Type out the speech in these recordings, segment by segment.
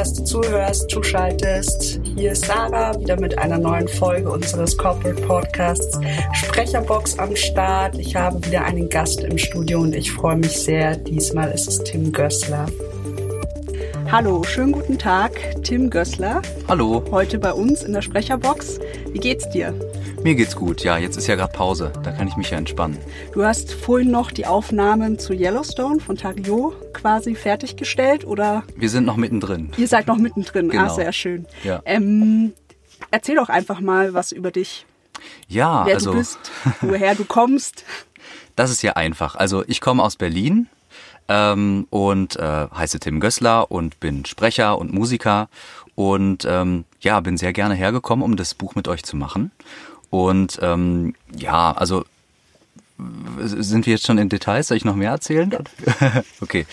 dass du zuhörst, zuschaltest. Hier ist Sarah wieder mit einer neuen Folge unseres Corporate Podcasts Sprecherbox am Start. Ich habe wieder einen Gast im Studio und ich freue mich sehr. Diesmal ist es Tim Gößler. Hallo, schönen guten Tag, Tim Gößler. Hallo. Heute bei uns in der Sprecherbox. Wie geht's dir? Mir geht's gut, ja. Jetzt ist ja gerade Pause. Da kann ich mich ja entspannen. Du hast vorhin noch die Aufnahmen zu Yellowstone von Tario quasi fertiggestellt, oder? Wir sind noch mittendrin. Ihr seid noch mittendrin. Ah, Genau. Ah, sehr schön. Ja. Ähm, erzähl doch einfach mal was über dich. Ja, Wer also du bist, woher du kommst. das ist ja einfach. Also ich komme aus Berlin ähm, und äh, heiße Tim Gößler und bin Sprecher und Musiker und ähm, ja, bin sehr gerne hergekommen, um das Buch mit euch zu machen. Und ähm, ja, also sind wir jetzt schon in Details? Soll ich noch mehr erzählen? okay.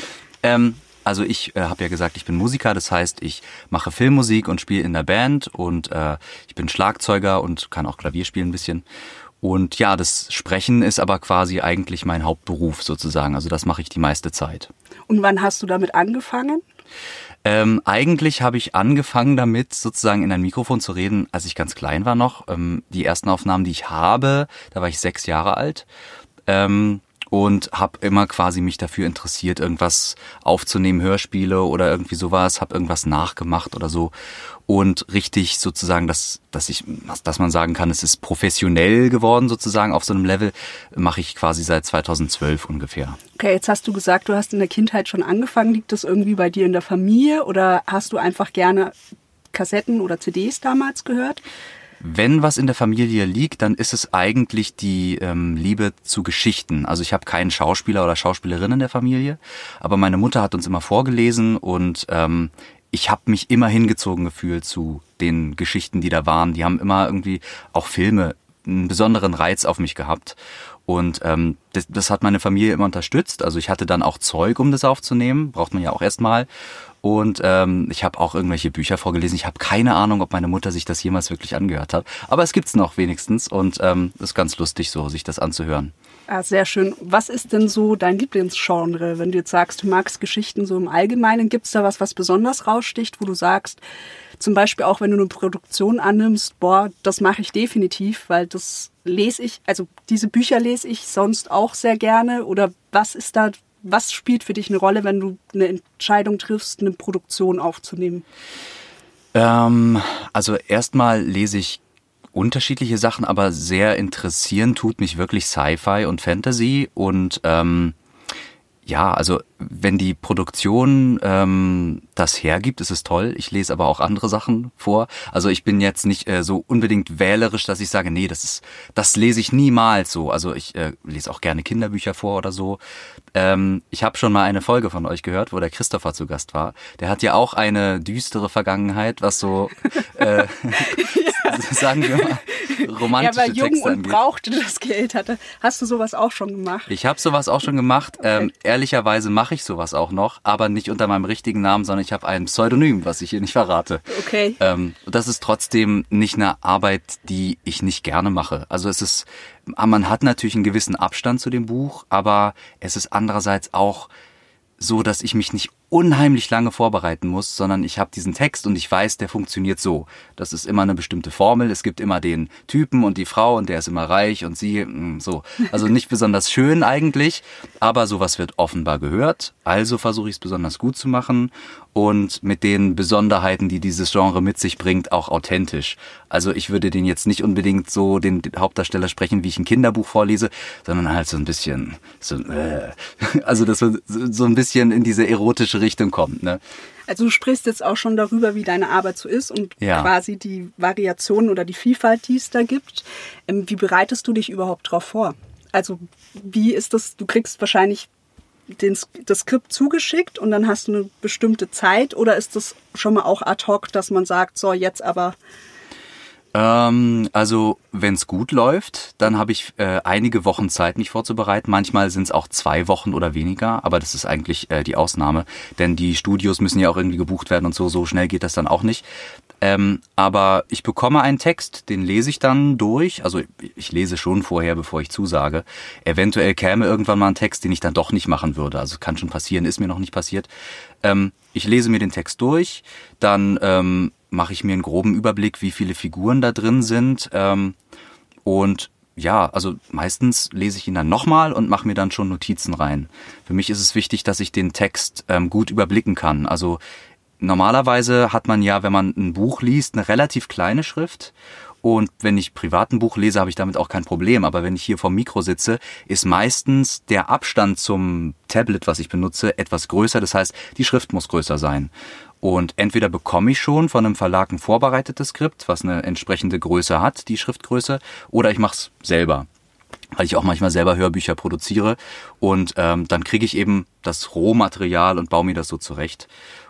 Ähm, also ich äh, habe ja gesagt, ich bin Musiker, das heißt, ich mache Filmmusik und spiele in der Band und äh, ich bin Schlagzeuger und kann auch Klavier spielen ein bisschen. Und ja, das Sprechen ist aber quasi eigentlich mein Hauptberuf sozusagen. Also das mache ich die meiste Zeit. Und wann hast du damit angefangen? Ähm, eigentlich habe ich angefangen damit, sozusagen in ein Mikrofon zu reden, als ich ganz klein war noch. Ähm, die ersten Aufnahmen, die ich habe, da war ich sechs Jahre alt. Ähm, und habe immer quasi mich dafür interessiert, irgendwas aufzunehmen, Hörspiele oder irgendwie sowas, habe irgendwas nachgemacht oder so und richtig sozusagen, dass dass ich, dass man sagen kann, es ist professionell geworden sozusagen auf so einem Level, mache ich quasi seit 2012 ungefähr. Okay, jetzt hast du gesagt, du hast in der Kindheit schon angefangen. Liegt das irgendwie bei dir in der Familie oder hast du einfach gerne Kassetten oder CDs damals gehört? Wenn was in der Familie liegt, dann ist es eigentlich die ähm, Liebe zu Geschichten. Also ich habe keinen Schauspieler oder Schauspielerin in der Familie, aber meine Mutter hat uns immer vorgelesen und ähm, ich habe mich immer hingezogen gefühlt zu den Geschichten, die da waren. Die haben immer irgendwie auch Filme einen besonderen Reiz auf mich gehabt. Und ähm, das, das hat meine Familie immer unterstützt. Also ich hatte dann auch Zeug, um das aufzunehmen. Braucht man ja auch erstmal. Und ähm, ich habe auch irgendwelche Bücher vorgelesen. Ich habe keine Ahnung, ob meine Mutter sich das jemals wirklich angehört hat. Aber es gibt's noch wenigstens. Und ähm, ist ganz lustig so, sich das anzuhören. Ah, sehr schön. Was ist denn so dein Lieblingsgenre? Wenn du jetzt sagst, du magst Geschichten so im Allgemeinen, gibt's da was, was besonders raussticht, wo du sagst, zum Beispiel auch wenn du eine Produktion annimmst, boah, das mache ich definitiv, weil das lese ich, also diese Bücher lese ich sonst auch sehr gerne. Oder was ist da, was spielt für dich eine Rolle, wenn du eine Entscheidung triffst, eine Produktion aufzunehmen? Ähm, also erstmal lese ich unterschiedliche Sachen, aber sehr interessieren tut mich wirklich Sci-Fi und Fantasy und ähm, ja, also wenn die Produktion ähm, das hergibt, ist es toll. Ich lese aber auch andere Sachen vor. Also ich bin jetzt nicht äh, so unbedingt wählerisch, dass ich sage, nee, das ist, das lese ich niemals so. Also ich äh, lese auch gerne Kinderbücher vor oder so. Ähm, ich habe schon mal eine Folge von euch gehört, wo der Christopher zu Gast war. Der hat ja auch eine düstere Vergangenheit, was so äh, sagen wir mal romantische war jung Texte und angeht. brauchte das Geld. Hatte. Hast du sowas auch schon gemacht? Ich habe sowas auch schon gemacht. Ähm, ehrlicherweise mache ich sowas auch noch, aber nicht unter meinem richtigen Namen, sondern ich habe ein Pseudonym, was ich hier nicht verrate. Okay. Ähm, das ist trotzdem nicht eine Arbeit, die ich nicht gerne mache. Also es ist, man hat natürlich einen gewissen Abstand zu dem Buch, aber es ist andererseits auch so, dass ich mich nicht unheimlich lange vorbereiten muss, sondern ich habe diesen Text und ich weiß, der funktioniert so. Das ist immer eine bestimmte Formel. Es gibt immer den Typen und die Frau und der ist immer reich und sie mm, so. Also nicht besonders schön eigentlich, aber sowas wird offenbar gehört. Also versuche ich es besonders gut zu machen und mit den Besonderheiten, die dieses Genre mit sich bringt, auch authentisch. Also ich würde den jetzt nicht unbedingt so den Hauptdarsteller sprechen, wie ich ein Kinderbuch vorlese, sondern halt so ein bisschen so äh, also dass man so ein bisschen in diese erotische Richtung kommt, ne? Also du sprichst jetzt auch schon darüber, wie deine Arbeit so ist und Ja. quasi die Variationen oder die Vielfalt, die es da gibt. Ähm, Wie bereitest du dich überhaupt drauf vor? Also wie ist das, du kriegst wahrscheinlich den, das Skript zugeschickt und dann hast du eine bestimmte Zeit oder ist das schon mal auch ad hoc, dass man sagt, so jetzt aber Ähm, also wenn es gut läuft, dann habe ich äh, einige Wochen Zeit, mich vorzubereiten. Manchmal sind es auch zwei Wochen oder weniger, aber das ist eigentlich äh, die Ausnahme, denn die Studios müssen ja auch irgendwie gebucht werden und so. So schnell geht das dann auch nicht. Ähm, aber ich bekomme einen Text, den lese ich dann durch. Also ich lese schon vorher, bevor ich zusage. Eventuell käme irgendwann mal ein Text, den ich dann doch nicht machen würde. Also kann schon passieren, ist mir noch nicht passiert. Ähm, ich lese mir den Text durch, dann ähm, mache ich mir einen groben Überblick, wie viele Figuren da drin sind. Ähm, und ja, also meistens lese ich ihn dann nochmal und mache mir dann schon Notizen rein. Für mich ist es wichtig, dass ich den Text ähm, gut überblicken kann. Also normalerweise hat man ja, wenn man ein Buch liest, eine relativ kleine Schrift. Und wenn ich privat ein Buch lese, habe ich damit auch kein Problem. Aber wenn ich hier vom Mikro sitze, ist meistens der Abstand zum Tablet, was ich benutze, etwas größer. Das heißt, die Schrift muss größer sein. Und entweder bekomme ich schon von einem Verlag ein vorbereitetes Skript, was eine entsprechende Größe hat, die Schriftgröße, oder ich mache es selber weil ich auch manchmal selber Hörbücher produziere und ähm, dann kriege ich eben das Rohmaterial und baue mir das so zurecht.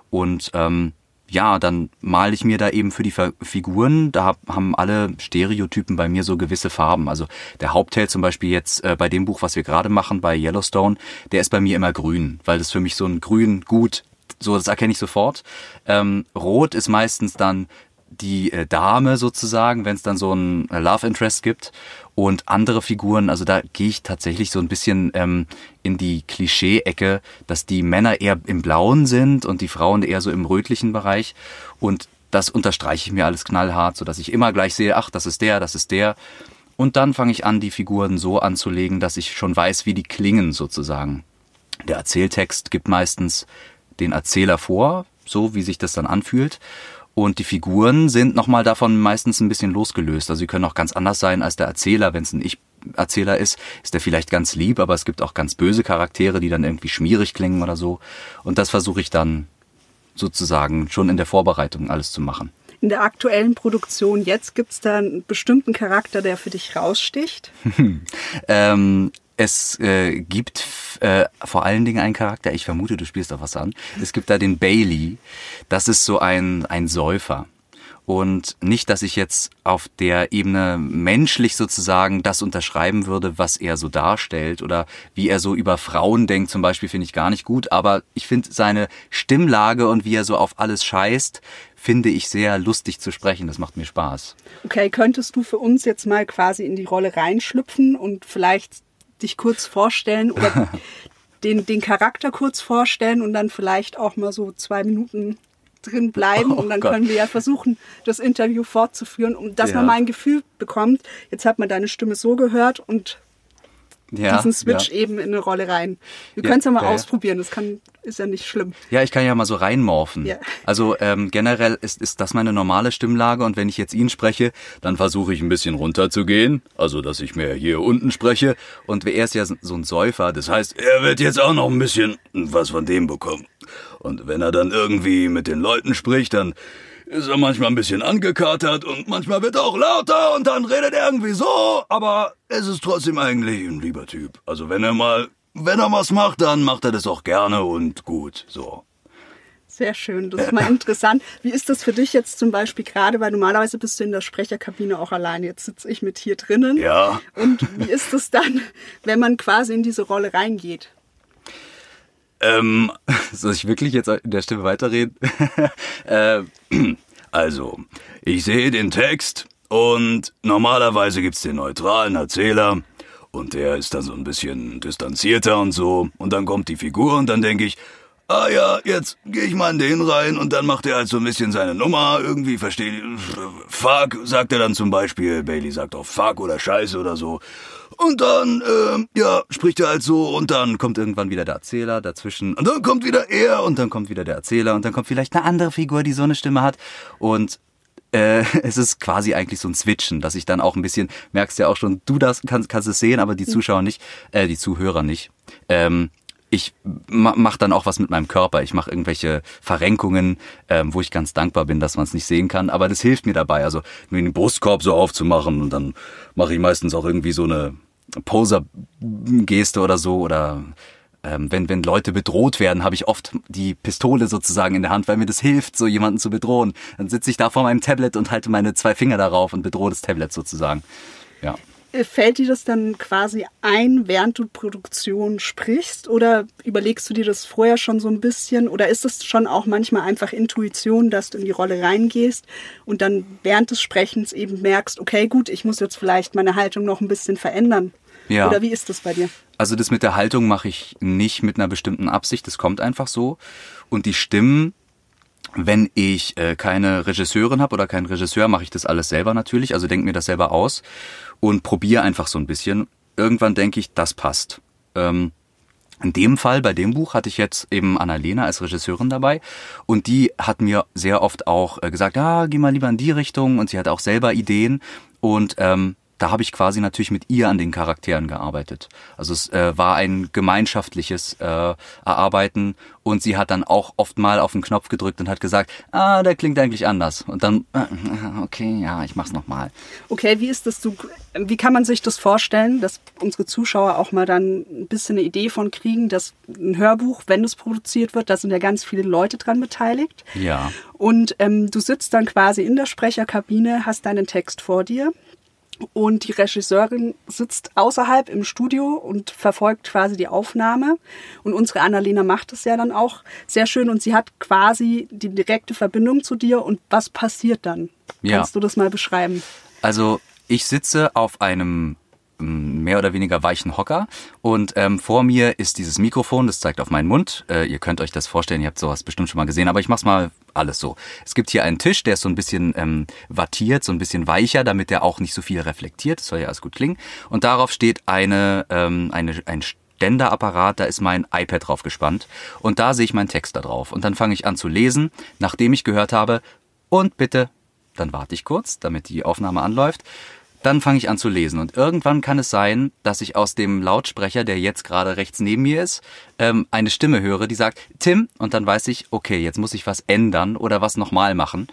Und ähm, ja, dann male ich mir da eben für die Figuren, da haben alle Stereotypen bei mir so gewisse Farben. Also der Hauptheld zum Beispiel jetzt äh, bei dem Buch, was wir gerade machen, bei Yellowstone, der ist bei mir immer grün, weil das für mich so ein grün gut, so das erkenne ich sofort. Ähm, Rot ist meistens dann die äh, Dame sozusagen, wenn es dann so ein äh, Love Interest gibt und andere Figuren, also da gehe ich tatsächlich so ein bisschen ähm, in die Klischee-Ecke, dass die Männer eher im Blauen sind und die Frauen eher so im rötlichen Bereich und das unterstreiche ich mir alles knallhart, so dass ich immer gleich sehe, ach, das ist der, das ist der. Und dann fange ich an, die Figuren so anzulegen, dass ich schon weiß, wie die klingen sozusagen. Der Erzähltext gibt meistens den Erzähler vor, so wie sich das dann anfühlt. Und die Figuren sind nochmal davon meistens ein bisschen losgelöst. Also sie können auch ganz anders sein als der Erzähler. Wenn es ein Ich-Erzähler ist, ist der vielleicht ganz lieb, aber es gibt auch ganz böse Charaktere, die dann irgendwie schmierig klingen oder so. Und das versuche ich dann sozusagen schon in der Vorbereitung alles zu machen. In der aktuellen Produktion jetzt gibt es da einen bestimmten Charakter, der für dich raussticht? ähm, es äh, gibt äh, vor allen Dingen einen Charakter, ich vermute, du spielst auf was an. Es gibt da den Bailey. Das ist so ein, ein Säufer. Und nicht, dass ich jetzt auf der Ebene menschlich sozusagen das unterschreiben würde, was er so darstellt oder wie er so über Frauen denkt zum Beispiel, finde ich gar nicht gut. Aber ich finde seine Stimmlage und wie er so auf alles scheißt, finde ich sehr lustig zu sprechen. Das macht mir Spaß. Okay, könntest du für uns jetzt mal quasi in die Rolle reinschlüpfen und vielleicht dich kurz vorstellen oder den, den Charakter kurz vorstellen und dann vielleicht auch mal so zwei Minuten drin bleiben oh, und dann Gott. können wir ja versuchen, das Interview fortzuführen, um dass ja. man mal ein Gefühl bekommt. Jetzt hat man deine Stimme so gehört und ja, diesen Switch ja. eben in eine Rolle rein. Wir ja, können es ja mal ausprobieren, das kann, ist ja nicht schlimm. Ja, ich kann ja mal so reinmorphen. Ja. Also ähm, generell ist, ist das meine normale Stimmlage und wenn ich jetzt ihn spreche, dann versuche ich ein bisschen runterzugehen, also dass ich mehr hier unten spreche und er ist ja so ein Säufer, das heißt, er wird jetzt auch noch ein bisschen was von dem bekommen. Und wenn er dann irgendwie mit den Leuten spricht, dann ist er manchmal ein bisschen angekatert und manchmal wird er auch lauter und dann redet er irgendwie so, aber es ist trotzdem eigentlich ein lieber Typ. Also wenn er mal, wenn er was macht, dann macht er das auch gerne und gut, so. Sehr schön, das ist mal interessant. Wie ist das für dich jetzt zum Beispiel gerade, weil normalerweise bist du in der Sprecherkabine auch alleine, jetzt sitze ich mit hier drinnen. Ja. Und wie ist es dann, wenn man quasi in diese Rolle reingeht? Ähm, soll ich wirklich jetzt in der Stimme weiterreden? äh, also, ich sehe den Text und normalerweise gibt's den neutralen Erzähler und der ist dann so ein bisschen distanzierter und so und dann kommt die Figur und dann denke ich, ah ja, jetzt gehe ich mal in den rein und dann macht er halt so ein bisschen seine Nummer, irgendwie verstehe Fuck, sagt er dann zum Beispiel, Bailey sagt auch Fuck oder Scheiße oder so. Und dann, äh, ja, spricht er halt so und dann kommt irgendwann wieder der Erzähler dazwischen und dann kommt wieder er und dann kommt wieder der Erzähler und dann kommt vielleicht eine andere Figur, die so eine Stimme hat und äh, es ist quasi eigentlich so ein Switchen, dass ich dann auch ein bisschen, merkst ja auch schon, du das kannst, kannst es sehen, aber die Zuschauer nicht, äh, die Zuhörer nicht. Ähm, ich mache dann auch was mit meinem Körper. Ich mache irgendwelche Verrenkungen, ähm, wo ich ganz dankbar bin, dass man es nicht sehen kann. Aber das hilft mir dabei, also mir den Brustkorb so aufzumachen und dann mache ich meistens auch irgendwie so eine Poser-Geste oder so oder ähm, wenn, wenn Leute bedroht werden, habe ich oft die Pistole sozusagen in der Hand, weil mir das hilft, so jemanden zu bedrohen. Dann sitze ich da vor meinem Tablet und halte meine zwei Finger darauf und bedrohe das Tablet sozusagen. Ja. Äh, fällt dir das dann quasi ein, während du Produktion sprichst? Oder überlegst du dir das vorher schon so ein bisschen? Oder ist es schon auch manchmal einfach Intuition, dass du in die Rolle reingehst und dann während des Sprechens eben merkst, okay, gut, ich muss jetzt vielleicht meine Haltung noch ein bisschen verändern? Ja. Oder wie ist das bei dir? Also das mit der Haltung mache ich nicht mit einer bestimmten Absicht, das kommt einfach so. Und die Stimmen, wenn ich äh, keine Regisseurin habe oder keinen Regisseur, mache ich das alles selber natürlich, also denke mir das selber aus und probiere einfach so ein bisschen. Irgendwann denke ich, das passt. Ähm, in dem Fall, bei dem Buch, hatte ich jetzt eben Annalena als Regisseurin dabei und die hat mir sehr oft auch äh, gesagt, ja, geh mal lieber in die Richtung und sie hat auch selber Ideen und ähm, da habe ich quasi natürlich mit ihr an den Charakteren gearbeitet. Also es äh, war ein gemeinschaftliches äh, Erarbeiten und sie hat dann auch oft mal auf den Knopf gedrückt und hat gesagt, ah, der klingt eigentlich anders. Und dann, äh, okay, ja, ich mach's nochmal. Okay, wie ist das du, wie kann man sich das vorstellen, dass unsere Zuschauer auch mal dann ein bisschen eine Idee von kriegen, dass ein Hörbuch, wenn es produziert wird, da sind ja ganz viele Leute dran beteiligt. Ja. Und ähm, du sitzt dann quasi in der Sprecherkabine, hast deinen Text vor dir und die Regisseurin sitzt außerhalb im Studio und verfolgt quasi die Aufnahme. Und unsere Annalena macht es ja dann auch sehr schön und sie hat quasi die direkte Verbindung zu dir. Und was passiert dann? Ja. Kannst du das mal beschreiben? Also ich sitze auf einem mehr oder weniger weichen Hocker und ähm, vor mir ist dieses Mikrofon, das zeigt auf meinen Mund. Äh, ihr könnt euch das vorstellen, ihr habt sowas bestimmt schon mal gesehen, aber ich mach's mal alles so. Es gibt hier einen Tisch, der ist so ein bisschen ähm, wattiert, so ein bisschen weicher, damit der auch nicht so viel reflektiert. Das soll ja alles gut klingen. Und darauf steht eine, ähm, eine ein Ständerapparat, da ist mein iPad drauf gespannt und da sehe ich meinen Text da drauf. Und dann fange ich an zu lesen, nachdem ich gehört habe, und bitte, dann warte ich kurz, damit die Aufnahme anläuft. Dann fange ich an zu lesen und irgendwann kann es sein, dass ich aus dem Lautsprecher, der jetzt gerade rechts neben mir ist, ähm, eine Stimme höre, die sagt Tim und dann weiß ich, okay, jetzt muss ich was ändern oder was nochmal machen.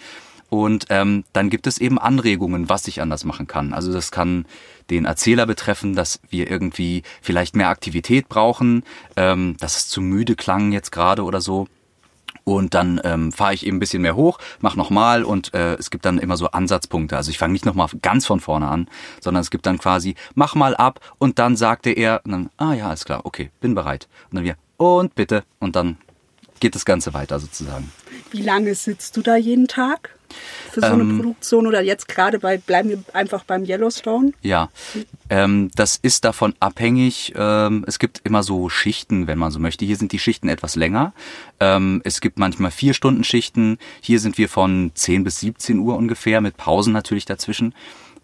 Und ähm, dann gibt es eben Anregungen, was ich anders machen kann. Also das kann den Erzähler betreffen, dass wir irgendwie vielleicht mehr Aktivität brauchen, ähm, dass es zu müde klang jetzt gerade oder so. Und dann ähm, fahre ich eben ein bisschen mehr hoch, mach nochmal und äh, es gibt dann immer so Ansatzpunkte. Also ich fange nicht nochmal ganz von vorne an, sondern es gibt dann quasi, mach mal ab und dann sagte er, und dann, ah ja, alles klar, okay, bin bereit. Und dann wir, und bitte. Und dann geht das Ganze weiter sozusagen. Wie lange sitzt du da jeden Tag? für so eine ähm, Produktion oder jetzt gerade bei, bleiben wir einfach beim Yellowstone? Ja, ähm, das ist davon abhängig. Ähm, es gibt immer so Schichten, wenn man so möchte. Hier sind die Schichten etwas länger. Ähm, es gibt manchmal vier Stunden Schichten. Hier sind wir von 10 bis 17 Uhr ungefähr, mit Pausen natürlich dazwischen.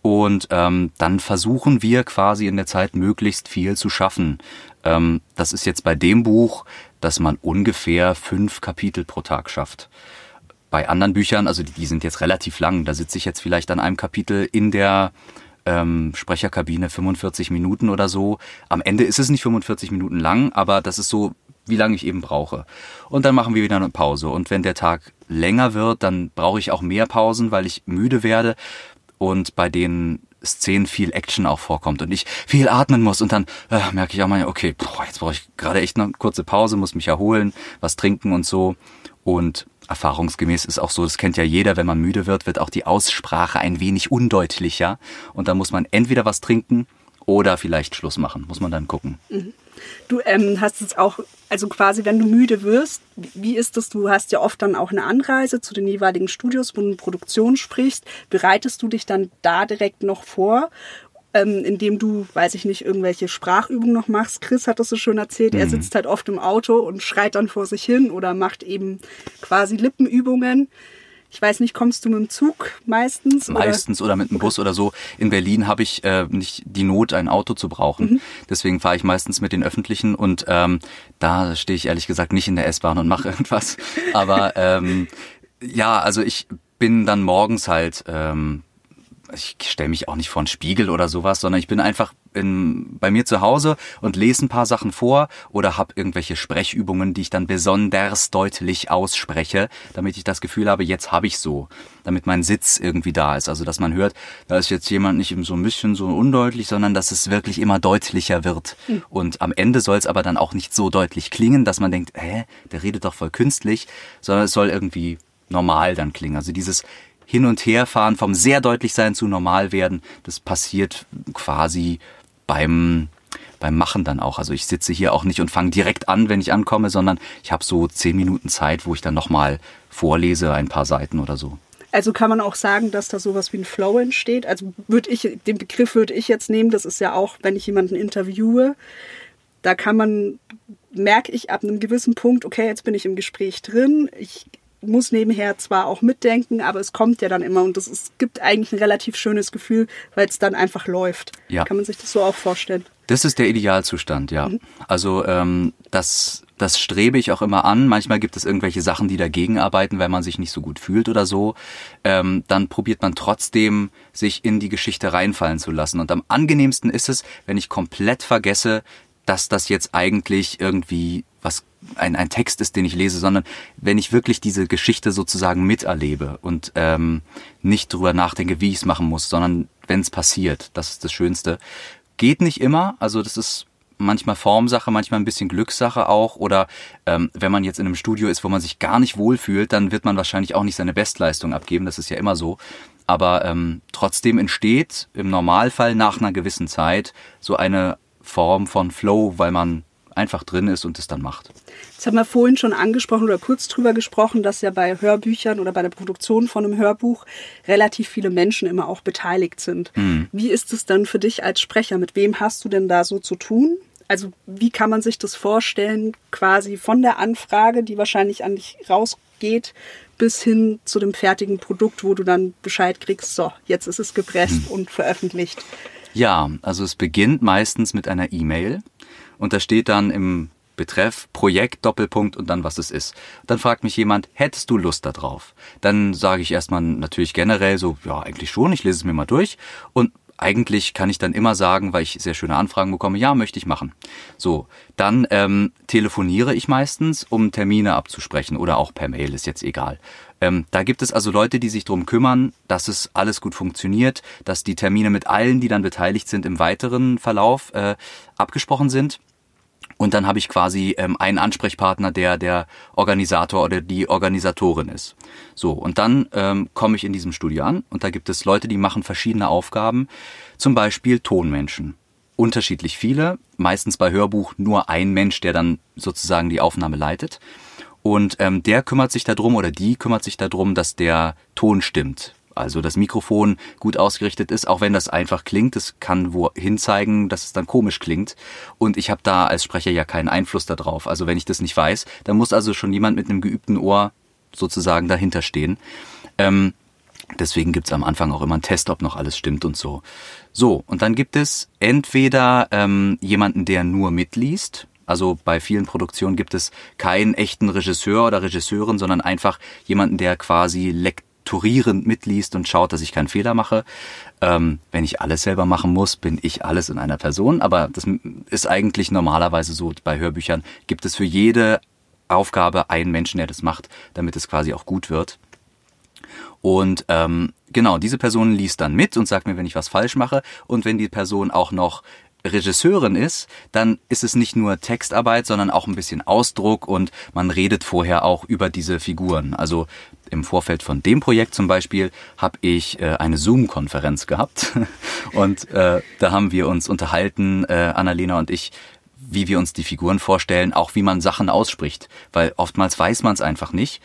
Und ähm, dann versuchen wir quasi in der Zeit möglichst viel zu schaffen. Ähm, das ist jetzt bei dem Buch, dass man ungefähr fünf Kapitel pro Tag schafft. Bei anderen Büchern, also die, die sind jetzt relativ lang, da sitze ich jetzt vielleicht an einem Kapitel in der ähm, Sprecherkabine 45 Minuten oder so. Am Ende ist es nicht 45 Minuten lang, aber das ist so, wie lange ich eben brauche. Und dann machen wir wieder eine Pause. Und wenn der Tag länger wird, dann brauche ich auch mehr Pausen, weil ich müde werde und bei den Szenen viel Action auch vorkommt und ich viel atmen muss und dann äh, merke ich auch mal, okay, boah, jetzt brauche ich gerade echt eine kurze Pause, muss mich erholen, was trinken und so. Und erfahrungsgemäß ist auch so, das kennt ja jeder, wenn man müde wird, wird auch die Aussprache ein wenig undeutlicher. Und da muss man entweder was trinken oder vielleicht Schluss machen. Muss man dann gucken. Mhm. Du ähm, hast es auch, also quasi, wenn du müde wirst, wie ist das? Du hast ja oft dann auch eine Anreise zu den jeweiligen Studios, wo du eine Produktion sprichst. Bereitest du dich dann da direkt noch vor? ähm, indem du, weiß ich nicht, irgendwelche Sprachübungen noch machst. Chris hat das so schön erzählt. Mhm. Er sitzt halt oft im Auto und schreit dann vor sich hin oder macht eben quasi Lippenübungen. Ich weiß nicht, kommst du mit dem Zug meistens? Meistens oder, oder mit dem Bus oder so. In Berlin habe ich äh, nicht die Not, ein Auto zu brauchen. Mhm. Deswegen fahre ich meistens mit den Öffentlichen und ähm, da stehe ich ehrlich gesagt nicht in der S-Bahn und mache irgendwas. Aber ähm, ja, also ich bin dann morgens halt ähm, ich stelle mich auch nicht vor einen Spiegel oder sowas, sondern ich bin einfach in, bei mir zu Hause und lese ein paar Sachen vor oder habe irgendwelche Sprechübungen, die ich dann besonders deutlich ausspreche, damit ich das Gefühl habe, jetzt habe ich so, damit mein Sitz irgendwie da ist. Also dass man hört, da ist jetzt jemand nicht so ein bisschen so undeutlich, sondern dass es wirklich immer deutlicher wird. Mhm. Und am Ende soll es aber dann auch nicht so deutlich klingen, dass man denkt, hä, der redet doch voll künstlich, sondern es soll irgendwie normal dann klingen. Also dieses hin und her fahren, vom sehr deutlich sein zu normal werden, das passiert quasi beim beim Machen dann auch. Also ich sitze hier auch nicht und fange direkt an, wenn ich ankomme, sondern ich habe so zehn Minuten Zeit, wo ich dann nochmal vorlese, ein paar Seiten oder so. Also kann man auch sagen, dass da sowas wie ein Flow entsteht. Also würde ich, den Begriff würde ich jetzt nehmen, das ist ja auch, wenn ich jemanden interviewe, da kann man, merke ich ab einem gewissen Punkt, okay, jetzt bin ich im Gespräch drin, ich muss nebenher zwar auch mitdenken, aber es kommt ja dann immer und es gibt eigentlich ein relativ schönes Gefühl, weil es dann einfach läuft. Ja. Kann man sich das so auch vorstellen? Das ist der Idealzustand, ja. Mhm. Also ähm, das, das strebe ich auch immer an. Manchmal gibt es irgendwelche Sachen, die dagegen arbeiten, weil man sich nicht so gut fühlt oder so. Ähm, dann probiert man trotzdem, sich in die Geschichte reinfallen zu lassen. Und am angenehmsten ist es, wenn ich komplett vergesse, dass das jetzt eigentlich irgendwie was ein, ein Text ist, den ich lese, sondern wenn ich wirklich diese Geschichte sozusagen miterlebe und ähm, nicht drüber nachdenke, wie ich es machen muss, sondern wenn es passiert, das ist das Schönste. Geht nicht immer, also das ist manchmal Formsache, manchmal ein bisschen Glückssache auch. Oder ähm, wenn man jetzt in einem Studio ist, wo man sich gar nicht wohlfühlt, dann wird man wahrscheinlich auch nicht seine Bestleistung abgeben. Das ist ja immer so. Aber ähm, trotzdem entsteht im Normalfall nach einer gewissen Zeit so eine Form von Flow, weil man einfach drin ist und es dann macht. Das haben wir vorhin schon angesprochen oder kurz drüber gesprochen, dass ja bei Hörbüchern oder bei der Produktion von einem Hörbuch relativ viele Menschen immer auch beteiligt sind. Mhm. Wie ist es dann für dich als Sprecher? Mit wem hast du denn da so zu tun? Also wie kann man sich das vorstellen, quasi von der Anfrage, die wahrscheinlich an dich rausgeht, bis hin zu dem fertigen Produkt, wo du dann Bescheid kriegst, so, jetzt ist es gepresst mhm. und veröffentlicht. Ja, also es beginnt meistens mit einer E-Mail und da steht dann im Betreff Projekt Doppelpunkt und dann was es ist. Dann fragt mich jemand, hättest du Lust darauf? Dann sage ich erstmal natürlich generell so, ja, eigentlich schon, ich lese es mir mal durch und eigentlich kann ich dann immer sagen, weil ich sehr schöne Anfragen bekomme, ja, möchte ich machen. So, dann ähm, telefoniere ich meistens, um Termine abzusprechen oder auch per Mail, ist jetzt egal. Ähm, da gibt es also Leute, die sich drum kümmern, dass es alles gut funktioniert, dass die Termine mit allen, die dann beteiligt sind, im weiteren Verlauf äh, abgesprochen sind. Und dann habe ich quasi ähm, einen Ansprechpartner, der der Organisator oder die Organisatorin ist. So, und dann ähm, komme ich in diesem Studio an und da gibt es Leute, die machen verschiedene Aufgaben, zum Beispiel Tonmenschen. Unterschiedlich viele, meistens bei Hörbuch nur ein Mensch, der dann sozusagen die Aufnahme leitet. Und ähm, der kümmert sich darum oder die kümmert sich darum, dass der Ton stimmt. Also das Mikrofon gut ausgerichtet ist, auch wenn das einfach klingt, es kann wohin zeigen, dass es dann komisch klingt. Und ich habe da als Sprecher ja keinen Einfluss darauf. Also wenn ich das nicht weiß, dann muss also schon jemand mit einem geübten Ohr sozusagen dahinter stehen. Ähm, deswegen gibt's am Anfang auch immer einen Test, ob noch alles stimmt und so. So, und dann gibt es entweder ähm, jemanden, der nur mitliest, also bei vielen Produktionen gibt es keinen echten Regisseur oder Regisseurin, sondern einfach jemanden, der quasi lektorierend mitliest und schaut, dass ich keinen Fehler mache. Ähm, wenn ich alles selber machen muss, bin ich alles in einer Person. Aber das ist eigentlich normalerweise so. Bei Hörbüchern gibt es für jede Aufgabe einen Menschen, der das macht, damit es quasi auch gut wird. Und ähm, genau, diese Person liest dann mit und sagt mir, wenn ich was falsch mache. Und wenn die Person auch noch Regisseurin ist, dann ist es nicht nur Textarbeit, sondern auch ein bisschen Ausdruck und man redet vorher auch über diese Figuren. Also im Vorfeld von dem Projekt zum Beispiel habe ich äh, eine Zoom-Konferenz gehabt und äh, da haben wir uns unterhalten, äh, Annalena und ich, wie wir uns die Figuren vorstellen, auch wie man Sachen ausspricht, weil oftmals weiß man es einfach nicht.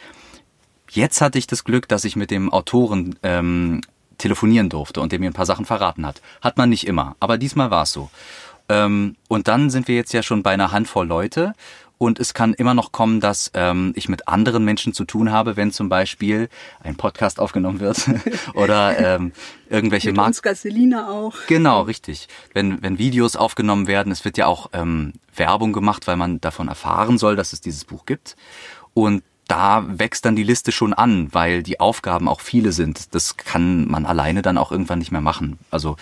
Jetzt hatte ich das Glück, dass ich mit dem Autoren ähm, telefonieren durfte und der mir ein paar Sachen verraten hat. Hat man nicht immer, aber diesmal war es so. Ähm, und dann sind wir jetzt ja schon bei einer Handvoll Leute und es kann immer noch kommen, dass ähm, ich mit anderen Menschen zu tun habe, wenn zum Beispiel ein Podcast aufgenommen wird oder ähm, irgendwelche Marken. Selina auch. Genau, richtig. Wenn, wenn Videos aufgenommen werden, es wird ja auch ähm, Werbung gemacht, weil man davon erfahren soll, dass es dieses Buch gibt. Und da wächst dann die Liste schon an, weil die Aufgaben auch viele sind. Das kann man alleine dann auch irgendwann nicht mehr machen. Also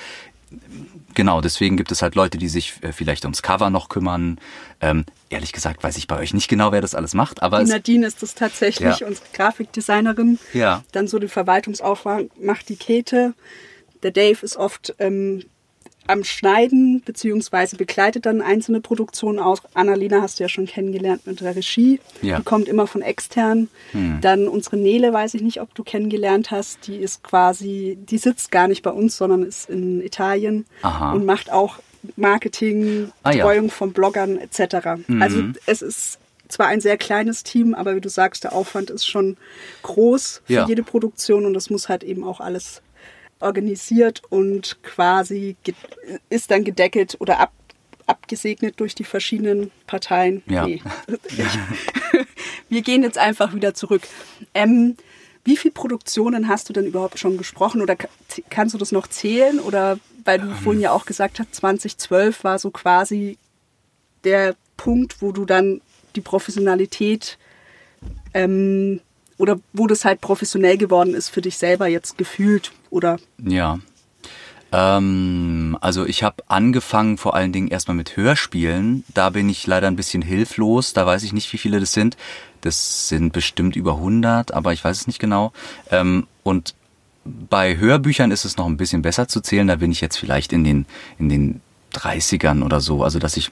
genau, deswegen gibt es halt Leute, die sich äh, vielleicht ums Cover noch kümmern. Ähm, ehrlich gesagt weiß ich bei euch nicht genau, wer das alles macht, aber die Nadine ist das tatsächlich, ja. unsere Grafikdesignerin. Ja. Dann so den Verwaltungsaufwand macht die Käthe. Der Dave ist oft ähm, am Schneiden, beziehungsweise begleitet dann einzelne Produktionen aus. Annalena hast du ja schon kennengelernt mit der Regie. Ja. Die kommt immer von extern. Hm. Dann unsere Nele, weiß ich nicht, ob du kennengelernt hast. Die ist quasi, die sitzt gar nicht bei uns, sondern ist in Italien Aha. und macht auch Marketing, Ah, ja. Betreuung von Bloggern etc. Mhm. Also es ist zwar ein sehr kleines Team, aber wie du sagst, der Aufwand ist schon groß für Ja. jede Produktion und das muss halt eben auch alles organisiert und quasi ist dann gedeckelt oder ab, abgesegnet durch die verschiedenen Parteien. Ja. Nee. Wir gehen jetzt einfach wieder zurück. Ähm, wie viele Produktionen hast du denn überhaupt schon gesprochen oder ka- kannst du das noch zählen? Oder weil du vorhin ja auch gesagt hast, 2012 war so quasi der Punkt, wo du dann die Professionalität ähm, oder wo das halt professionell geworden ist für dich selber jetzt gefühlt oder Ja. Ähm, also ich habe angefangen vor allen Dingen erstmal mit Hörspielen. Da bin ich leider ein bisschen hilflos. Da weiß ich nicht, wie viele das sind. Das sind bestimmt über 100, aber ich weiß es nicht genau. Ähm, und bei Hörbüchern ist es noch ein bisschen besser zu zählen. Da bin ich jetzt vielleicht in den, in den 30ern oder so. Also dass ich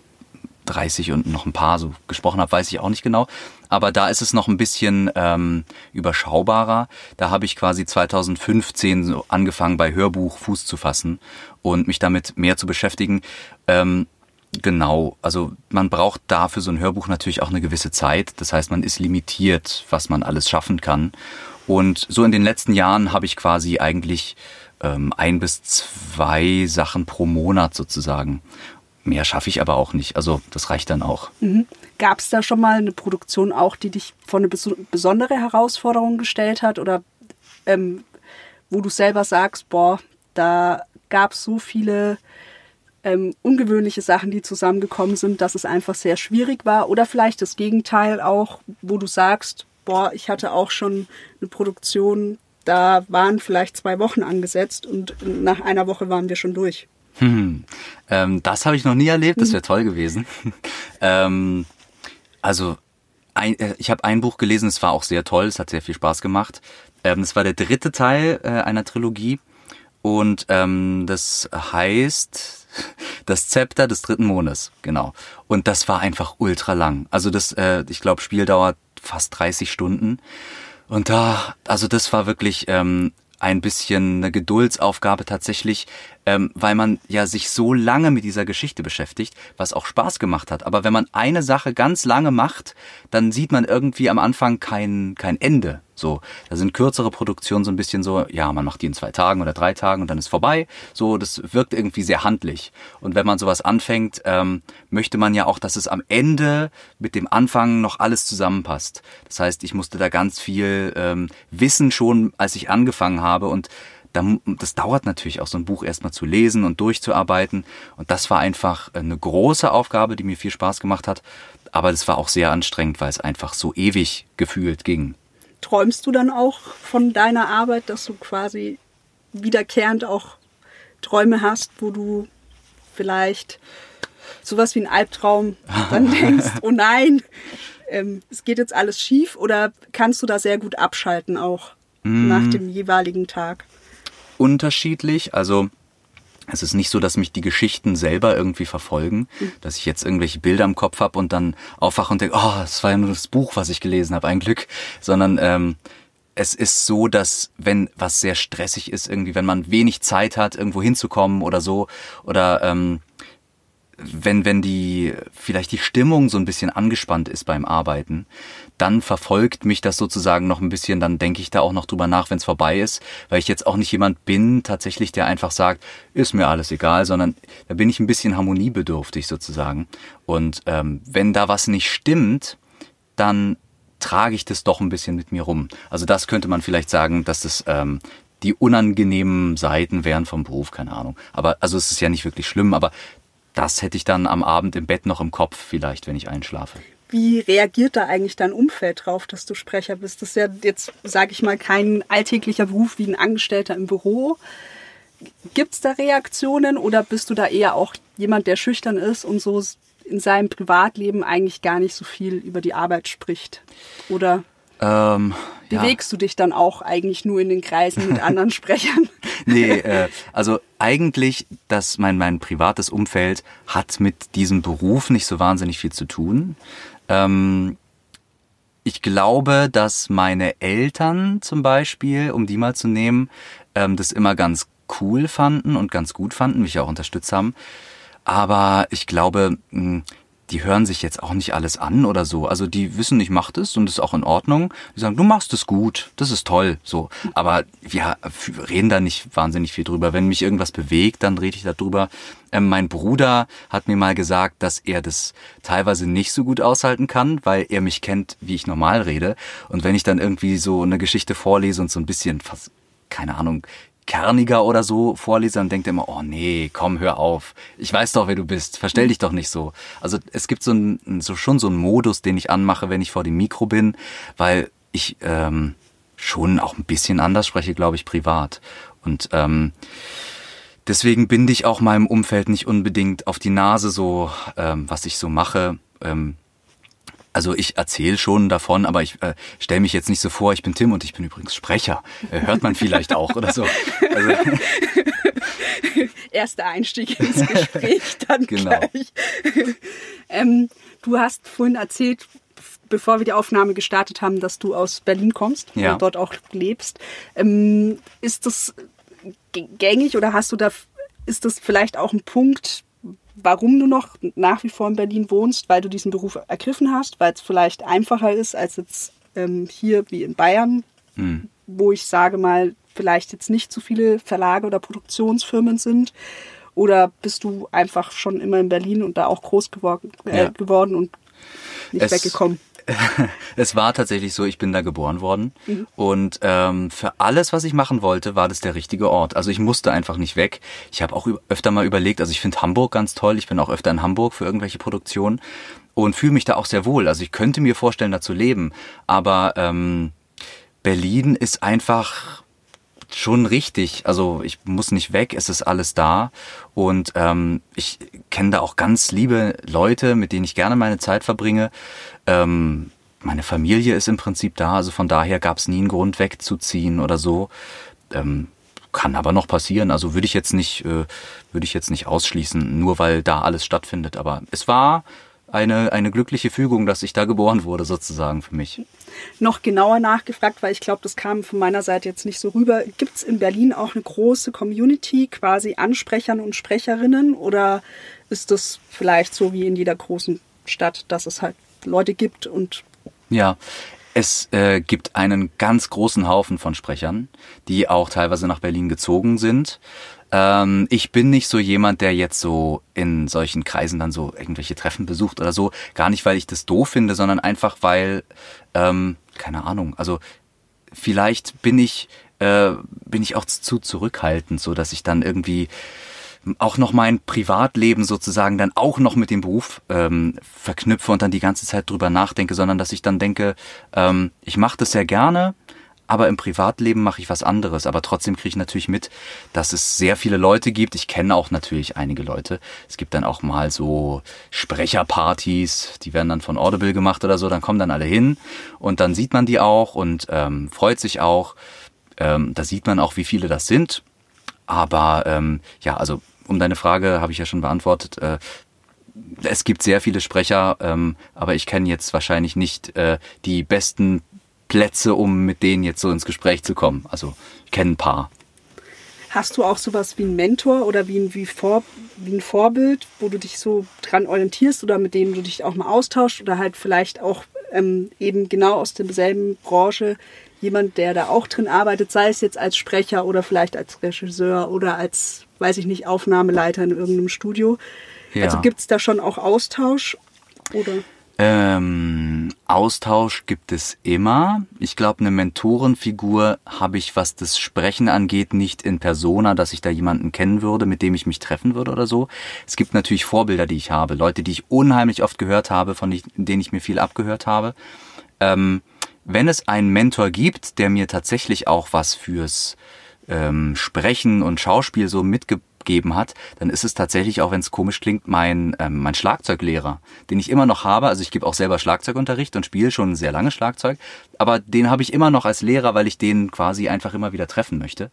30 und noch ein paar so gesprochen habe, weiß ich auch nicht genau. Aber da ist es noch ein bisschen ähm, überschaubarer. Da habe ich quasi 2015 so angefangen, bei Hörbuch Fuß zu fassen und mich damit mehr zu beschäftigen. Ähm, genau, also man braucht da für so ein Hörbuch natürlich auch eine gewisse Zeit. Das heißt, man ist limitiert, was man alles schaffen kann. Und so in den letzten Jahren habe ich quasi eigentlich ähm, ein bis zwei Sachen pro Monat sozusagen. Mehr schaffe ich aber auch nicht. Also das reicht dann auch. Gab es da schon mal eine Produktion auch, die dich vor eine bes besondere Herausforderung gestellt hat oder ähm, wo du selber sagst, boah, da gab es so viele ähm, ungewöhnliche Sachen, die zusammengekommen sind, dass es einfach sehr schwierig war oder vielleicht das Gegenteil auch, wo du sagst, boah, ich hatte auch schon eine Produktion, da waren vielleicht zwei Wochen angesetzt und nach einer Woche waren wir schon durch. Hm. Ähm, das habe ich noch nie erlebt. Das wäre toll gewesen. ähm, also ein, äh, ich habe ein Buch gelesen, es war auch sehr toll, es hat sehr viel Spaß gemacht. Ähm, es war der dritte Teil äh, einer Trilogie und ähm, das heißt das Zepter des dritten Mondes, genau. Und das war einfach ultra lang. Also das, äh, ich glaube, Spiel dauert fast 30 Stunden. Und da, also das war wirklich ähm, ein bisschen eine Geduldsaufgabe tatsächlich, ähm, weil man ja sich so lange mit dieser Geschichte beschäftigt, was auch Spaß gemacht hat. Aber wenn man eine Sache ganz lange macht, dann sieht man irgendwie am Anfang kein, kein Ende. So, da sind kürzere Produktionen so ein bisschen so, ja, man macht die in zwei Tagen oder drei Tagen und dann ist vorbei. So, das wirkt irgendwie sehr handlich. Und wenn man sowas anfängt, ähm, möchte man ja auch, dass es am Ende mit dem Anfang noch alles zusammenpasst. Das heißt, ich musste da ganz viel ähm, wissen schon, als ich angefangen habe und das dauert natürlich auch so ein Buch erstmal zu lesen und durchzuarbeiten. Und das war einfach eine große Aufgabe, die mir viel Spaß gemacht hat. Aber das war auch sehr anstrengend, weil es einfach so ewig gefühlt ging. Träumst du dann auch von deiner Arbeit, dass du quasi wiederkehrend auch Träume hast, wo du vielleicht sowas wie ein Albtraum dann denkst, oh nein, ähm, es geht jetzt alles schief? Oder kannst du da sehr gut abschalten auch nach dem jeweiligen Tag? Unterschiedlich, also es ist nicht so, dass mich die Geschichten selber irgendwie verfolgen, dass ich jetzt irgendwelche Bilder im Kopf habe und dann aufwache und denke, oh, das war ja nur das Buch, was ich gelesen habe, ein Glück, sondern ähm, es ist so, dass wenn was sehr stressig ist, irgendwie, wenn man wenig Zeit hat, irgendwo hinzukommen oder so, oder ähm, wenn, wenn die, vielleicht die Stimmung so ein bisschen angespannt ist beim Arbeiten, dann verfolgt mich das sozusagen noch ein bisschen, dann denke ich da auch noch drüber nach, wenn es vorbei ist, weil ich jetzt auch nicht jemand bin, tatsächlich, der einfach sagt, ist mir alles egal, sondern da bin ich ein bisschen harmoniebedürftig sozusagen. Und ähm, wenn da was nicht stimmt, dann trage ich das doch ein bisschen mit mir rum. Also das könnte man vielleicht sagen, dass das ähm, die unangenehmen Seiten wären vom Beruf, keine Ahnung. Aber also es ist ja nicht wirklich schlimm, aber das hätte ich dann am Abend im Bett noch im Kopf vielleicht, wenn ich einschlafe. wie reagiert da eigentlich dein Umfeld drauf, dass du Sprecher bist? Das ist ja jetzt, sage ich mal, kein alltäglicher Beruf wie ein Angestellter im Büro. Gibt es da Reaktionen oder bist du da eher auch jemand, der schüchtern ist und so in seinem Privatleben eigentlich gar nicht so viel über die Arbeit spricht? Oder ähm, bewegst ja. du dich dann auch eigentlich nur in den Kreisen mit anderen Sprechern? nee, äh, also eigentlich, dass mein, mein privates Umfeld hat mit diesem Beruf nicht so wahnsinnig viel zu tun. Ähm, ich glaube, dass meine Eltern zum Beispiel, um die mal zu nehmen, ähm, das immer ganz cool fanden und ganz gut fanden, mich auch unterstützt haben. Aber ich glaube, hm, die hören sich jetzt auch nicht alles an oder so. Also die wissen, ich mache das und das ist auch in Ordnung. Die sagen, du machst es gut, das ist toll, so. Aber wir reden da nicht wahnsinnig viel drüber. Wenn mich irgendwas bewegt, dann rede ich darüber. Ähm, mein Bruder hat mir mal gesagt, dass er das teilweise nicht so gut aushalten kann, weil er mich kennt, wie ich normal rede. Und wenn ich dann irgendwie so eine Geschichte vorlese und so ein bisschen fast keine Ahnung, kerniger oder so vorlese, dann denkt er immer, oh nee, komm, hör auf. Ich weiß doch, wer du bist. Verstell dich doch nicht so. Also es gibt so, ein, so schon so einen Modus, den ich anmache, wenn ich vor dem Mikro bin, weil ich ähm, schon auch ein bisschen anders spreche, glaube ich, privat. Und ähm, deswegen binde ich auch meinem Umfeld nicht unbedingt auf die Nase so, ähm, was ich so mache. Ähm, also ich erzähle schon davon, aber ich äh, stelle mich jetzt nicht so vor, ich bin Tim und ich bin übrigens Sprecher. Äh, hört man vielleicht auch oder so. Also, Erster Einstieg ins Gespräch dann genau. gleich. ähm, du hast vorhin erzählt, bevor wir die Aufnahme gestartet haben, dass du aus Berlin kommst ja. und dort auch lebst. Ähm, ist das gängig oder hast du da, ist das vielleicht auch ein Punkt, warum du noch nach wie vor in Berlin wohnst, weil du diesen Beruf ergriffen hast, weil es vielleicht einfacher ist als jetzt ähm, hier wie in Bayern, mhm. wo ich sage mal, vielleicht jetzt nicht so viele Verlage oder Produktionsfirmen sind. Oder bist du einfach schon immer in Berlin und da auch groß geworden, äh, ja. geworden und nicht es, weggekommen? es war tatsächlich so, ich bin da geboren worden. Mhm. Und ähm, für alles, was ich machen wollte, war das der richtige Ort. Also ich musste einfach nicht weg. Ich habe auch öfter mal überlegt, also ich finde Hamburg ganz toll. Ich bin auch öfter in Hamburg für irgendwelche Produktionen und fühle mich da auch sehr wohl. Also ich könnte mir vorstellen, da zu leben. Aber ähm, Berlin ist einfach schon richtig. Also ich muss nicht weg, es ist alles da. Und ähm, ich kenne da auch ganz liebe Leute, mit denen ich gerne meine Zeit verbringe. Ähm, meine Familie ist im Prinzip da, also von daher gab es nie einen Grund wegzuziehen oder so. Ähm, kann aber noch passieren. Also würde ich jetzt nicht, äh, würde ich jetzt nicht ausschließen, nur weil da alles stattfindet. Aber es war eine, eine glückliche Fügung, dass ich da geboren wurde, sozusagen für mich. Noch genauer nachgefragt, weil ich glaube, das kam von meiner Seite jetzt nicht so rüber. Gibt es in Berlin auch eine große Community, quasi an Sprechern und Sprecherinnen? Oder ist das vielleicht so wie in jeder großen Stadt, dass es halt Leute gibt und. Ja, es äh, gibt einen ganz großen Haufen von Sprechern, die auch teilweise nach Berlin gezogen sind. Ähm, ich bin nicht so jemand, der jetzt so in solchen Kreisen dann so irgendwelche Treffen besucht oder so. Gar nicht, weil ich das doof finde, sondern einfach, weil, ähm, keine Ahnung, also vielleicht bin ich, äh, bin ich auch zu zurückhaltend, so dass ich dann irgendwie auch noch mein Privatleben sozusagen dann auch noch mit dem Beruf ähm, verknüpfe und dann die ganze Zeit drüber nachdenke, sondern dass ich dann denke, ähm, ich mache das sehr gerne, aber im Privatleben mache ich was anderes. Aber trotzdem kriege ich natürlich mit, dass es sehr viele Leute gibt. Ich kenne auch natürlich einige Leute. Es gibt dann auch mal so Sprecherpartys, die werden dann von Audible gemacht oder so. Dann kommen dann alle hin und dann sieht man die auch und ähm, freut sich auch. Ähm, da sieht man auch, wie viele das sind. Aber ähm, ja, also um deine Frage habe ich ja schon beantwortet. Äh, es gibt sehr viele Sprecher, ähm, aber ich kenne jetzt wahrscheinlich nicht äh, die besten Plätze, um mit denen jetzt so ins Gespräch zu kommen. Also ich kenne ein paar. Hast du auch sowas wie ein Mentor oder wie ein, wie, Vor, wie ein Vorbild, wo du dich so dran orientierst oder mit dem du dich auch mal austauschst oder halt vielleicht auch ähm, eben genau aus derselben Branche jemand, der da auch drin arbeitet, sei es jetzt als Sprecher oder vielleicht als Regisseur oder als weiß ich nicht, Aufnahmeleiter in irgendeinem Studio. Ja. Also gibt es da schon auch Austausch? Oder? Ähm, Austausch gibt es immer. Ich glaube, eine Mentorenfigur habe ich, was das Sprechen angeht, nicht in Persona, dass ich da jemanden kennen würde, mit dem ich mich treffen würde oder so. Es gibt natürlich Vorbilder, die ich habe, Leute, die ich unheimlich oft gehört habe, von denen ich mir viel abgehört habe. Ähm, wenn es einen Mentor gibt, der mir tatsächlich auch was fürs ähm, Sprechen und Schauspiel so mitgebracht gegeben hat, dann ist es tatsächlich, auch wenn es komisch klingt, mein, ähm, mein Schlagzeuglehrer, den ich immer noch habe. Also ich gebe auch selber Schlagzeugunterricht und spiele schon sehr lange Schlagzeug, aber den habe ich immer noch als Lehrer, weil ich den quasi einfach immer wieder treffen möchte.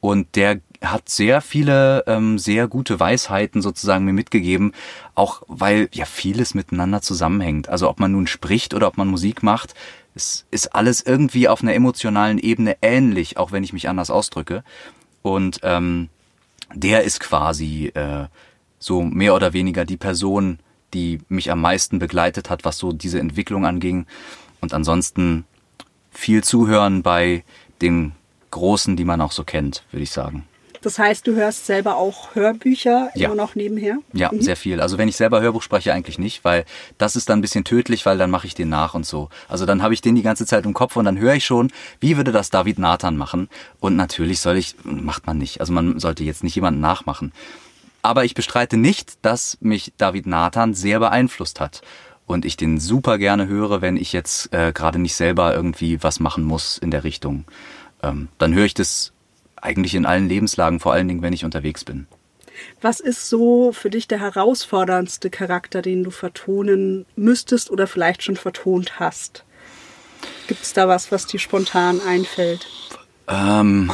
Und der hat sehr viele ähm, sehr gute Weisheiten sozusagen mir mitgegeben, auch weil ja vieles miteinander zusammenhängt. Also ob man nun spricht oder ob man Musik macht, es ist alles irgendwie auf einer emotionalen Ebene ähnlich, auch wenn ich mich anders ausdrücke. Und ähm, der ist quasi äh, so mehr oder weniger die Person, die mich am meisten begleitet hat, was so diese Entwicklung anging. Und ansonsten viel zuhören bei den Großen, die man auch so kennt, würde ich sagen. Das heißt, du hörst selber auch Hörbücher ja. immer noch nebenher? Ja, mhm. sehr viel. Also wenn ich selber Hörbuch spreche, eigentlich nicht, weil das ist dann ein bisschen tödlich, weil dann mache ich den nach und so. Also dann habe ich den die ganze Zeit im Kopf und dann höre ich schon, wie würde das David Nathan machen? Und natürlich soll ich, macht man nicht. Also man sollte jetzt nicht jemanden nachmachen. Aber ich bestreite nicht, dass mich David Nathan sehr beeinflusst hat und ich den super gerne höre, wenn ich jetzt äh, gerade nicht selber irgendwie was machen muss in der Richtung. Ähm, dann höre ich das eigentlich in allen Lebenslagen, vor allen Dingen, wenn ich unterwegs bin. Was ist so für dich der herausforderndste Charakter, den du vertonen müsstest oder vielleicht schon vertont hast? Gibt es da was, was dir spontan einfällt? Ähm,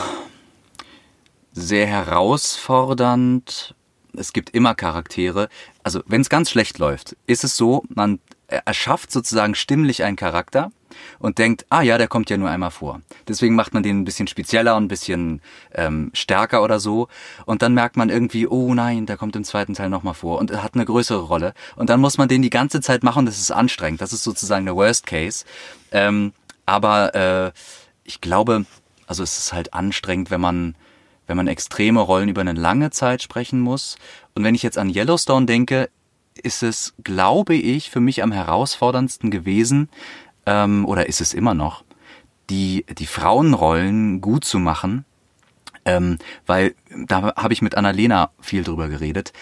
sehr herausfordernd. Es gibt immer Charaktere. Also wenn es ganz schlecht läuft, ist es so, man erschafft sozusagen stimmlich einen Charakter und denkt, ah ja, der kommt ja nur einmal vor. Deswegen macht man den ein bisschen spezieller und ein bisschen ähm, stärker oder so. Und dann merkt man irgendwie, oh nein, der kommt im zweiten Teil nochmal vor und hat eine größere Rolle. Und dann muss man den die ganze Zeit machen, das ist anstrengend. Das ist sozusagen der Worst Case. Ähm, aber äh, ich glaube, also es ist halt anstrengend, wenn man wenn man extreme Rollen über eine lange Zeit sprechen muss. Und wenn ich jetzt an Yellowstone denke, ist es, glaube ich, für mich am herausforderndsten gewesen, ähm, oder ist es immer noch, die, die Frauenrollen gut zu machen, ähm, weil da habe ich mit Annalena viel drüber geredet.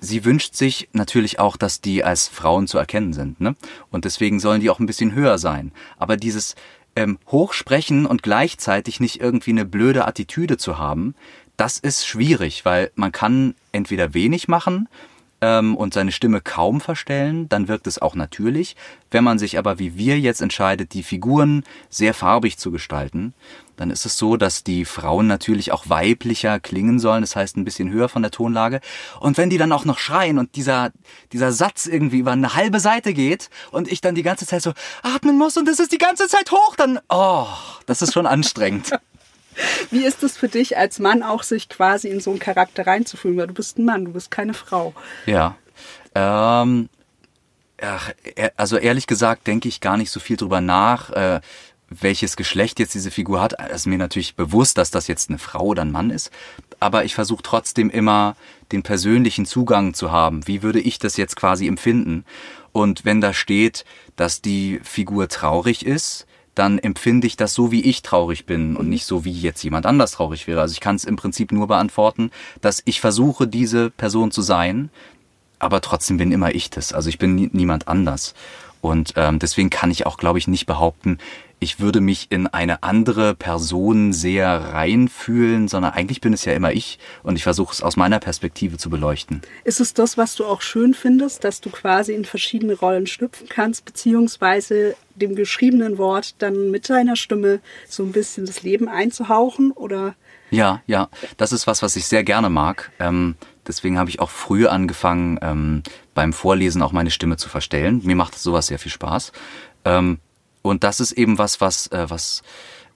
Sie wünscht sich natürlich auch, dass die als Frauen zu erkennen sind, ne? Und deswegen sollen die auch ein bisschen höher sein. Aber dieses ähm, Hochsprechen und gleichzeitig nicht irgendwie eine blöde Attitüde zu haben, das ist schwierig, weil man kann entweder wenig machen, ähm, und seine Stimme kaum verstellen, dann wirkt es auch natürlich. Wenn man sich aber wie wir jetzt entscheidet, die Figuren sehr farbig zu gestalten, dann ist es so, dass die Frauen natürlich auch weiblicher klingen sollen, das heißt ein bisschen höher von der Tonlage. Und wenn die dann auch noch schreien und dieser, dieser Satz irgendwie über eine halbe Seite geht und ich dann die ganze Zeit so atmen muss und es ist die ganze Zeit hoch, dann, oh, das ist schon anstrengend. Wie ist es für dich als Mann auch, sich quasi in so einen Charakter reinzufühlen? Weil du bist ein Mann, du bist keine Frau. Ja. Ähm, ach, also ehrlich gesagt denke ich gar nicht so viel drüber nach, äh, welches Geschlecht jetzt diese Figur hat. Es ist mir natürlich bewusst, dass das jetzt eine Frau oder ein Mann ist. Aber ich versuche trotzdem immer den persönlichen Zugang zu haben. Wie würde ich das jetzt quasi empfinden? Und wenn da steht, dass die Figur traurig ist, dann empfinde ich das so, wie ich traurig bin und nicht so, wie jetzt jemand anders traurig wäre. Also ich kann es im Prinzip nur beantworten, dass ich versuche, diese Person zu sein, aber trotzdem bin immer ich das. Also ich bin nie, niemand anders. Und ähm, deswegen kann ich auch, glaube ich, nicht behaupten, ich würde mich in eine andere Person sehr reinfühlen, sondern eigentlich bin es ja immer ich und ich versuche es aus meiner Perspektive zu beleuchten. Ist es das, was du auch schön findest, dass du quasi in verschiedene Rollen schlüpfen kannst, beziehungsweise dem geschriebenen Wort dann mit deiner Stimme so ein bisschen das Leben einzuhauchen oder? Ja, ja, das ist was, was ich sehr gerne mag. Ähm, deswegen habe ich auch früh angefangen, ähm, beim Vorlesen auch meine Stimme zu verstellen. Mir macht sowas sehr viel Spaß. Ähm, und das ist eben was, was, äh, was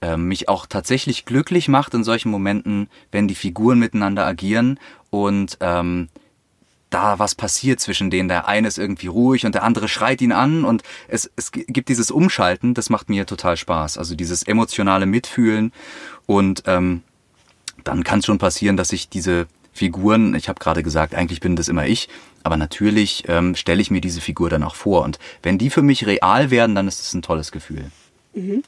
äh, mich auch tatsächlich glücklich macht in solchen Momenten, wenn die Figuren miteinander agieren und ähm, da was passiert zwischen denen. Der eine ist irgendwie ruhig und der andere schreit ihn an und es, es gibt dieses Umschalten, das macht mir total Spaß. Also dieses emotionale Mitfühlen und ähm, dann kann es schon passieren, dass ich diese Figuren, ich habe gerade gesagt, eigentlich bin das immer ich, aber natürlich ähm, stelle ich mir diese Figur dann auch vor. Und wenn die für mich real werden, dann ist es ein tolles Gefühl. Mhm.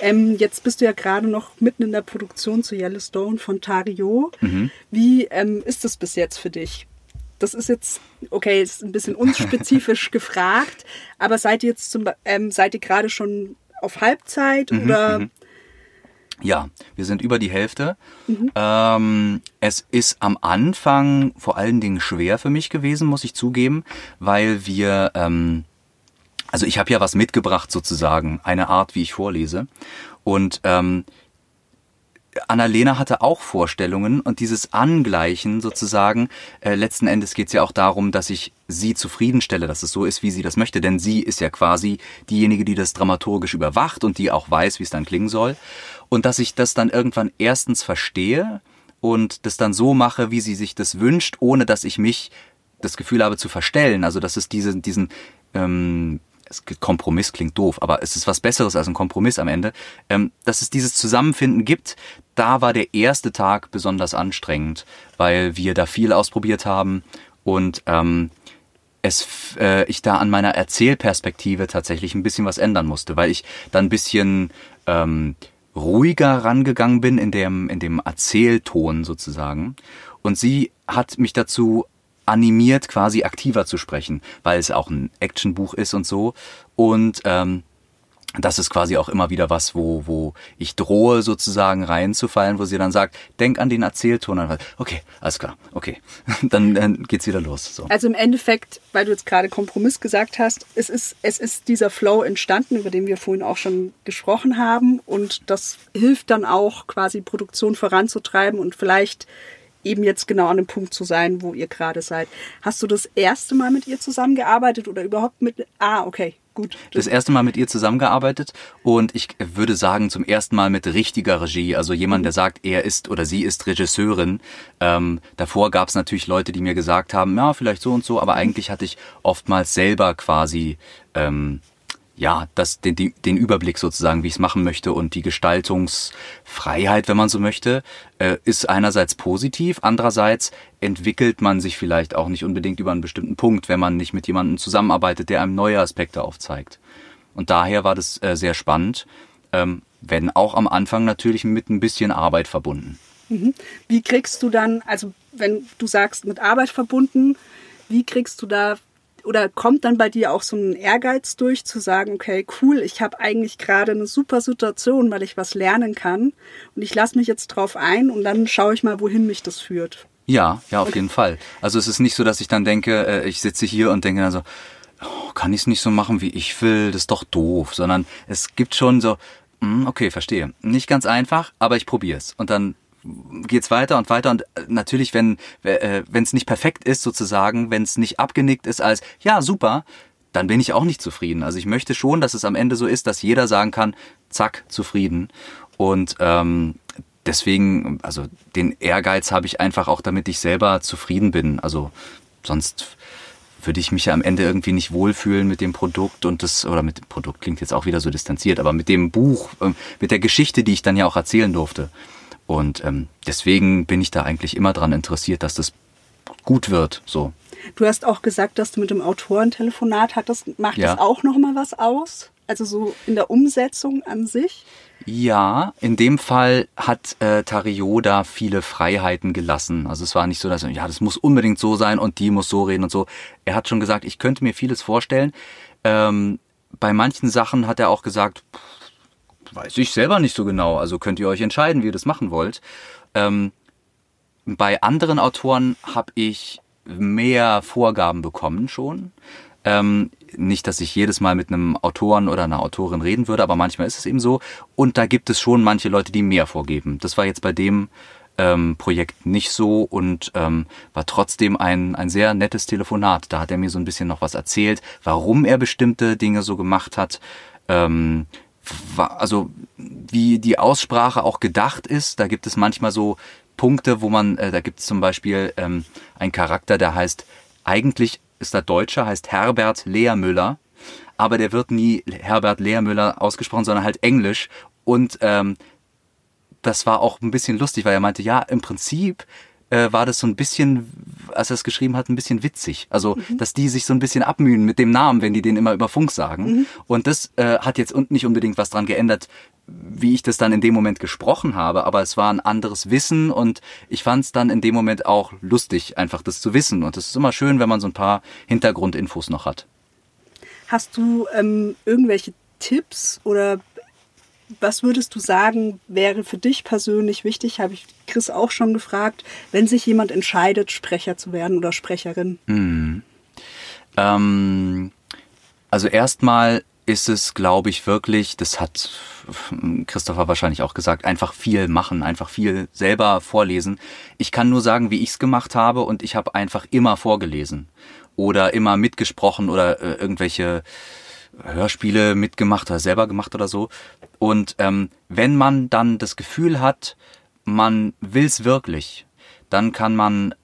Ähm, jetzt bist du ja gerade noch mitten in der Produktion zu Yellowstone von Tario. Mhm. Wie ähm, ist das bis jetzt für dich? Das ist jetzt, okay, ist ein bisschen unspezifisch gefragt, aber seid ihr jetzt zum, ähm, seid ihr gerade schon auf Halbzeit mhm, oder? Mhm. Ja, wir sind über die Hälfte. Mhm. Ähm, es ist am Anfang vor allen Dingen schwer für mich gewesen, muss ich zugeben, weil wir, ähm, also ich habe ja was mitgebracht sozusagen, eine Art, wie ich vorlese. Und ähm, Annalena hatte auch Vorstellungen und dieses Angleichen sozusagen, äh, letzten Endes geht es ja auch darum, dass ich sie zufriedenstelle, dass es so ist, wie sie das möchte, denn sie ist ja quasi diejenige, die das dramaturgisch überwacht und die auch weiß, wie es dann klingen soll. Und dass ich das dann irgendwann erstens verstehe und das dann so mache, wie sie sich das wünscht, ohne dass ich mich das Gefühl habe zu verstellen. Also dass es diesen, diesen ähm, Kompromiss klingt doof, aber es ist was Besseres als ein Kompromiss am Ende, ähm, dass es dieses Zusammenfinden gibt. Da war der erste Tag besonders anstrengend, weil wir da viel ausprobiert haben und ähm, es, äh, ich da an meiner Erzählperspektive tatsächlich ein bisschen was ändern musste, weil ich dann ein bisschen ähm, ruhiger rangegangen bin in dem, in dem Erzählton sozusagen. Und sie hat mich dazu animiert, quasi aktiver zu sprechen, weil es auch ein Actionbuch ist und so. Und ähm, das ist quasi auch immer wieder was, wo, wo ich drohe sozusagen reinzufallen, wo sie dann sagt, denk an den Erzählton. Okay, alles klar, okay. Dann, dann geht's wieder los. So. Also im Endeffekt, weil du jetzt gerade Kompromiss gesagt hast, es ist, es ist dieser Flow entstanden, über den wir vorhin auch schon gesprochen haben. Und das hilft dann auch quasi Produktion voranzutreiben und vielleicht eben jetzt genau an dem Punkt zu sein, wo ihr gerade seid. Hast du das erste Mal mit ihr zusammengearbeitet oder überhaupt mit... Ah, okay, gut. Das erste Mal mit ihr zusammengearbeitet und ich würde sagen zum ersten Mal mit richtiger Regie. Also jemand, der sagt, er ist oder sie ist Regisseurin. Ähm, davor gab es natürlich Leute, die mir gesagt haben, ja, vielleicht so und so, aber eigentlich hatte ich oftmals selber quasi... Ähm, ja, das, den, den Überblick sozusagen, wie ich es machen möchte und die Gestaltungsfreiheit, wenn man so möchte, äh, ist einerseits positiv, andererseits entwickelt man sich vielleicht auch nicht unbedingt über einen bestimmten Punkt, wenn man nicht mit jemandem zusammenarbeitet, der einem neue Aspekte aufzeigt. Und daher war das äh, sehr spannend, ähm, wenn auch am Anfang natürlich mit ein bisschen Arbeit verbunden. Mhm. Wie kriegst du dann, also wenn du sagst mit Arbeit verbunden, wie kriegst du da oder kommt dann bei dir auch so ein Ehrgeiz durch, zu sagen, okay, cool, ich habe eigentlich gerade eine super Situation, weil ich was lernen kann und ich lasse mich jetzt drauf ein und dann schaue ich mal, wohin mich das führt. Ja, ja, auf jeden Fall. Also es ist nicht so, dass ich dann denke, äh, ich sitze hier und denke dann so, oh, kann ich es nicht so machen, wie ich will, das ist doch doof, sondern es gibt schon so, hm, okay, verstehe. Nicht ganz einfach, aber ich probiere es. Und dann geht's weiter und weiter und äh, natürlich, wenn äh, es nicht perfekt ist sozusagen, wenn es nicht abgenickt ist als ja super, dann bin ich auch nicht zufrieden. Also ich möchte schon, dass es am Ende so ist, dass jeder sagen kann, zack, zufrieden. Und ähm, deswegen, also den Ehrgeiz habe ich einfach auch, damit ich selber zufrieden bin. Also sonst würde ich mich ja am Ende irgendwie nicht wohlfühlen mit dem Produkt und das, oder mit dem Produkt klingt jetzt auch wieder so distanziert, aber mit dem Buch, ähm, mit der Geschichte, die ich dann ja auch erzählen durfte. Und ähm, deswegen bin ich da eigentlich immer dran interessiert, dass das gut wird. So. Du hast auch gesagt, dass du mit dem Autorentelefonat hattest. Macht ja. das auch noch mal was aus? Also so in der Umsetzung an sich? Ja, in dem Fall hat äh, Tario da viele Freiheiten gelassen. Also es war nicht so, dass ja, das muss unbedingt so sein und die muss so reden und so. Er hat schon gesagt, ich könnte mir vieles vorstellen. Ähm, bei manchen Sachen hat er auch gesagt, pff, weiß ich selber nicht so genau. Also könnt ihr euch entscheiden, wie ihr das machen wollt. Ähm, bei anderen Autoren habe ich mehr Vorgaben bekommen schon. Ähm, nicht, dass ich jedes Mal mit einem Autoren oder einer Autorin reden würde, aber manchmal ist es eben so. Und da gibt es schon manche Leute, die mehr vorgeben. Das war jetzt bei dem ähm, Projekt nicht so und ähm, war trotzdem ein, ein sehr nettes Telefonat. Da hat er mir so ein bisschen noch was erzählt, warum er bestimmte Dinge so gemacht hat. Ähm, also wie die Aussprache auch gedacht ist. Da gibt es manchmal so Punkte, wo man, äh, da gibt es zum Beispiel ähm, einen Charakter, der heißt, eigentlich ist der Deutscher, heißt Herbert Lehrmüller, aber der wird nie Herbert Lehrmüller ausgesprochen, sondern halt Englisch. Und ähm, das war auch ein bisschen lustig, weil er meinte, ja, im Prinzip äh, war das so ein bisschen, als er es geschrieben hat, ein bisschen witzig. Also, mhm. dass die sich so ein bisschen abmühen mit dem Namen, wenn die den immer über Funk sagen. Mhm. Und das äh, hat jetzt nicht unbedingt was dran geändert, wie ich das dann in dem Moment gesprochen habe, aber es war ein anderes Wissen und ich fand es dann in dem Moment auch lustig, einfach das zu wissen. Und es ist immer schön, wenn man so ein paar Hintergrundinfos noch hat. Hast du ähm, irgendwelche Tipps oder was würdest du sagen, wäre für dich persönlich wichtig, habe ich Chris auch schon gefragt, wenn sich jemand entscheidet, Sprecher zu werden oder Sprecherin? Hm. Ähm, also erstmal ist es, glaube ich, wirklich, das hat Christopher wahrscheinlich auch gesagt, einfach viel machen, einfach viel selber vorlesen. Ich kann nur sagen, wie ich es gemacht habe und ich habe einfach immer vorgelesen oder immer mitgesprochen oder äh, irgendwelche Hörspiele mitgemacht oder selber gemacht oder so. Und ähm, wenn man dann das Gefühl hat, man will's wirklich, dann kann man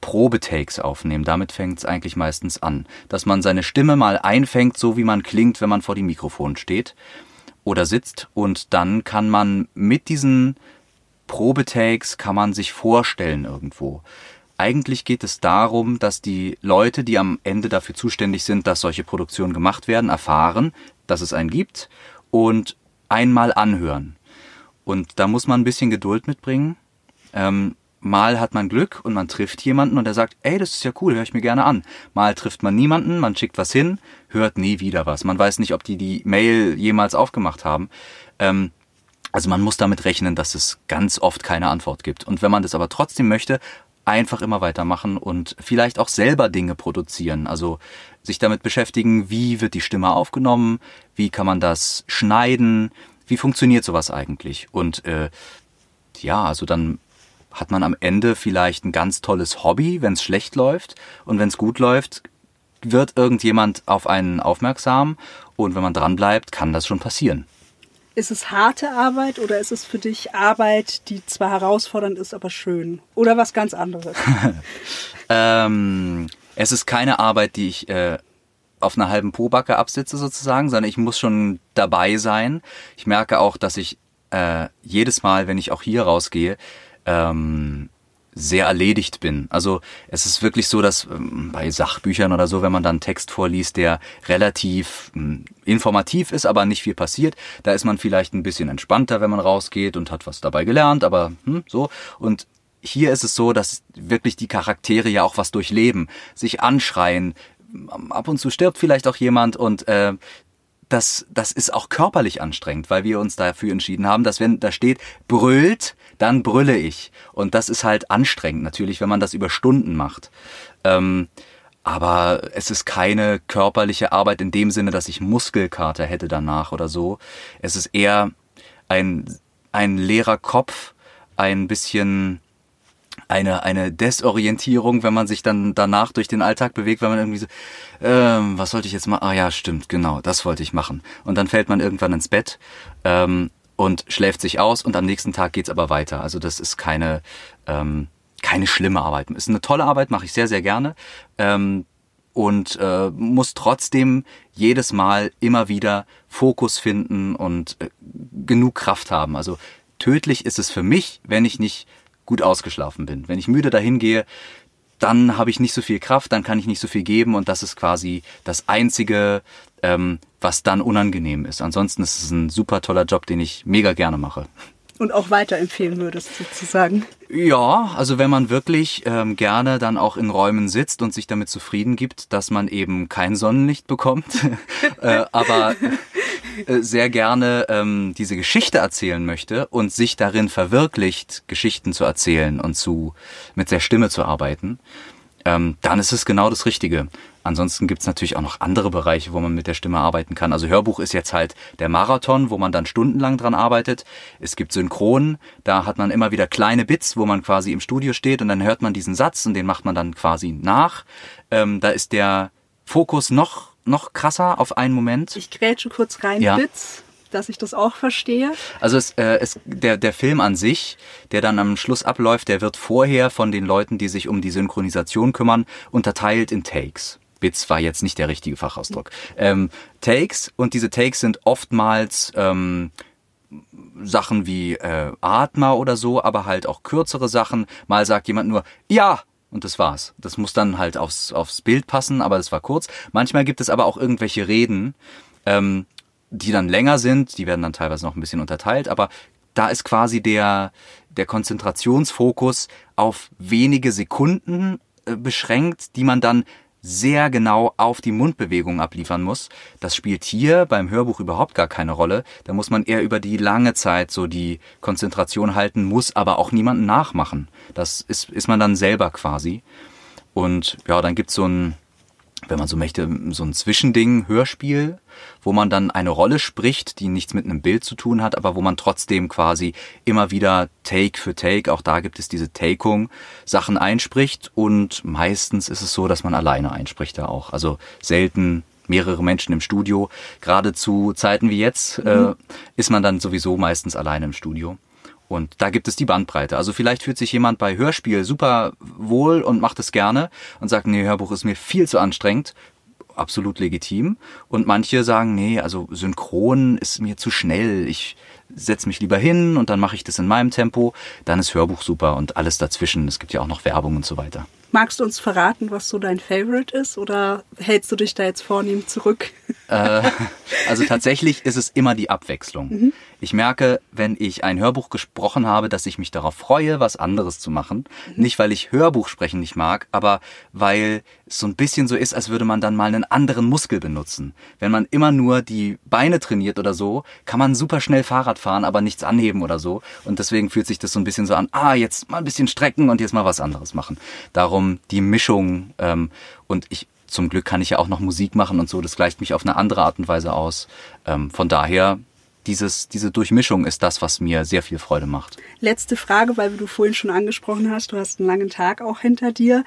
Probetakes aufnehmen. Damit fängt's eigentlich meistens an. Dass man seine Stimme mal einfängt, so wie man klingt, wenn man vor dem Mikrofon steht oder sitzt. Und dann kann man mit diesen Probetakes kann man sich vorstellen irgendwo. Eigentlich geht es darum, dass die Leute, die am Ende dafür zuständig sind, dass solche Produktionen gemacht werden, erfahren, dass es einen gibt und einmal anhören. Und da muss man ein bisschen Geduld mitbringen. Ähm, mal hat man Glück und man trifft jemanden und der sagt, ey, das ist ja cool, höre ich mir gerne an. Mal trifft man niemanden, man schickt was hin, hört nie wieder was. Man weiß nicht, ob die die Mail jemals aufgemacht haben. Ähm, also man muss damit rechnen, dass es ganz oft keine Antwort gibt. Und wenn man das aber trotzdem möchte, einfach immer weitermachen und vielleicht auch selber Dinge produzieren. Also sich damit beschäftigen, wie wird die Stimme aufgenommen, wie kann man das schneiden, wie funktioniert sowas eigentlich. Und äh, ja, also dann hat man am Ende vielleicht ein ganz tolles Hobby, wenn es schlecht läuft. Und wenn es gut läuft, wird irgendjemand auf einen aufmerksam. Und wenn man dran bleibt, kann das schon passieren. Ist es harte Arbeit oder ist es für dich Arbeit, die zwar herausfordernd ist, aber schön? Oder was ganz anderes? ähm, es ist keine Arbeit, die ich äh, auf einer halben Pobacke absitze sozusagen, sondern ich muss schon dabei sein. Ich merke auch, dass ich äh, jedes Mal, wenn ich auch hier rausgehe, ähm, sehr erledigt bin. Also es ist wirklich so, dass ähm, bei Sachbüchern oder so, wenn man dann einen Text vorliest, der relativ ähm, informativ ist, aber nicht viel passiert, da ist man vielleicht ein bisschen entspannter, wenn man rausgeht und hat was dabei gelernt, aber hm, so. Und hier ist es so, dass wirklich die Charaktere ja auch was durchleben, sich anschreien. Ab und zu stirbt vielleicht auch jemand und äh, das, das ist auch körperlich anstrengend, weil wir uns dafür entschieden haben, dass wenn da steht, brüllt, dann brülle ich. Und das ist halt anstrengend natürlich, wenn man das über Stunden macht. Ähm, aber es ist keine körperliche Arbeit in dem Sinne, dass ich Muskelkater hätte danach oder so. Es ist eher ein, ein leerer Kopf, ein bisschen eine, eine Desorientierung, wenn man sich dann danach durch den Alltag bewegt, wenn man irgendwie so, ähm, was sollte ich jetzt machen? Ah ja, stimmt, genau, das wollte ich machen. Und dann fällt man irgendwann ins Bett ähm, und schläft sich aus und am nächsten Tag geht's aber weiter. Also das ist keine, ähm, keine schlimme Arbeit. Ist eine tolle Arbeit, mache ich sehr, sehr gerne. Ähm, und äh, muss trotzdem jedes Mal immer wieder Fokus finden und äh, genug Kraft haben. Also tödlich ist es für mich, wenn ich nicht gut ausgeschlafen bin. Wenn ich müde dahin gehe, dann habe ich nicht so viel Kraft, dann kann ich nicht so viel geben und das ist quasi das Einzige, ähm, was dann unangenehm ist. Ansonsten ist es ein super toller Job, den ich mega gerne mache. Und auch weiterempfehlen würdest, sozusagen. Ja, also wenn man wirklich ähm, gerne dann auch in Räumen sitzt und sich damit zufrieden gibt, dass man eben kein Sonnenlicht bekommt, äh, aber äh, sehr gerne ähm, diese Geschichte erzählen möchte und sich darin verwirklicht, Geschichten zu erzählen und zu mit der Stimme zu arbeiten, ähm, dann ist es genau das Richtige. Ansonsten gibt's natürlich auch noch andere Bereiche, wo man mit der Stimme arbeiten kann. Also Hörbuch ist jetzt halt der Marathon, wo man dann stundenlang dran arbeitet. Es gibt Synchron, da hat man immer wieder kleine Bits, wo man quasi im Studio steht und dann hört man diesen Satz und den macht man dann quasi nach. Ähm, da ist der Fokus noch noch krasser auf einen Moment. Ich grätsche kurz rein, ja. Bits dass ich das auch verstehe. Also es, äh, es, der, der Film an sich, der dann am Schluss abläuft, der wird vorher von den Leuten, die sich um die Synchronisation kümmern, unterteilt in Takes. Bits war jetzt nicht der richtige Fachausdruck. Ähm, Takes und diese Takes sind oftmals ähm, Sachen wie äh, Atma oder so, aber halt auch kürzere Sachen. Mal sagt jemand nur ja und das war's. Das muss dann halt aufs, aufs Bild passen, aber das war kurz. Manchmal gibt es aber auch irgendwelche Reden, ähm, die dann länger sind, die werden dann teilweise noch ein bisschen unterteilt, aber da ist quasi der, der Konzentrationsfokus auf wenige Sekunden äh, beschränkt, die man dann sehr genau auf die Mundbewegung abliefern muss. Das spielt hier beim Hörbuch überhaupt gar keine Rolle. Da muss man eher über die lange Zeit so die Konzentration halten, muss aber auch niemanden nachmachen. Das ist, ist man dann selber quasi. Und ja, dann gibt's so ein, wenn man so möchte, so ein Zwischending, Hörspiel, wo man dann eine Rolle spricht, die nichts mit einem Bild zu tun hat, aber wo man trotzdem quasi immer wieder Take für Take, auch da gibt es diese Takung, Sachen einspricht und meistens ist es so, dass man alleine einspricht da auch. Also selten mehrere Menschen im Studio. Gerade zu Zeiten wie jetzt äh, mhm. äh, ist man dann sowieso meistens alleine im Studio. Und da gibt es die Bandbreite. Also vielleicht fühlt sich jemand bei Hörspiel super wohl und macht es gerne und sagt, nee, Hörbuch ist mir viel zu anstrengend. Absolut legitim. Und manche sagen, nee, also synchron ist mir zu schnell. Ich setze mich lieber hin und dann mache ich das in meinem Tempo. Dann ist Hörbuch super und alles dazwischen. Es gibt ja auch noch Werbung und so weiter. Magst du uns verraten, was so dein Favorite ist oder hältst du dich da jetzt vornehm zurück? Äh, also tatsächlich ist es immer die Abwechslung. Mhm. Ich merke, wenn ich ein Hörbuch gesprochen habe, dass ich mich darauf freue, was anderes zu machen. Mhm. Nicht, weil ich Hörbuch sprechen nicht mag, aber weil es so ein bisschen so ist, als würde man dann mal einen anderen Muskel benutzen. Wenn man immer nur die Beine trainiert oder so, kann man super schnell Fahrrad fahren, aber nichts anheben oder so. Und deswegen fühlt sich das so ein bisschen so an, ah, jetzt mal ein bisschen strecken und jetzt mal was anderes machen. Darum die Mischung. Ähm, und ich zum Glück kann ich ja auch noch Musik machen und so. Das gleicht mich auf eine andere Art und Weise aus. Ähm, von daher dieses, diese Durchmischung ist das, was mir sehr viel Freude macht. Letzte Frage, weil du vorhin schon angesprochen hast, du hast einen langen Tag auch hinter dir.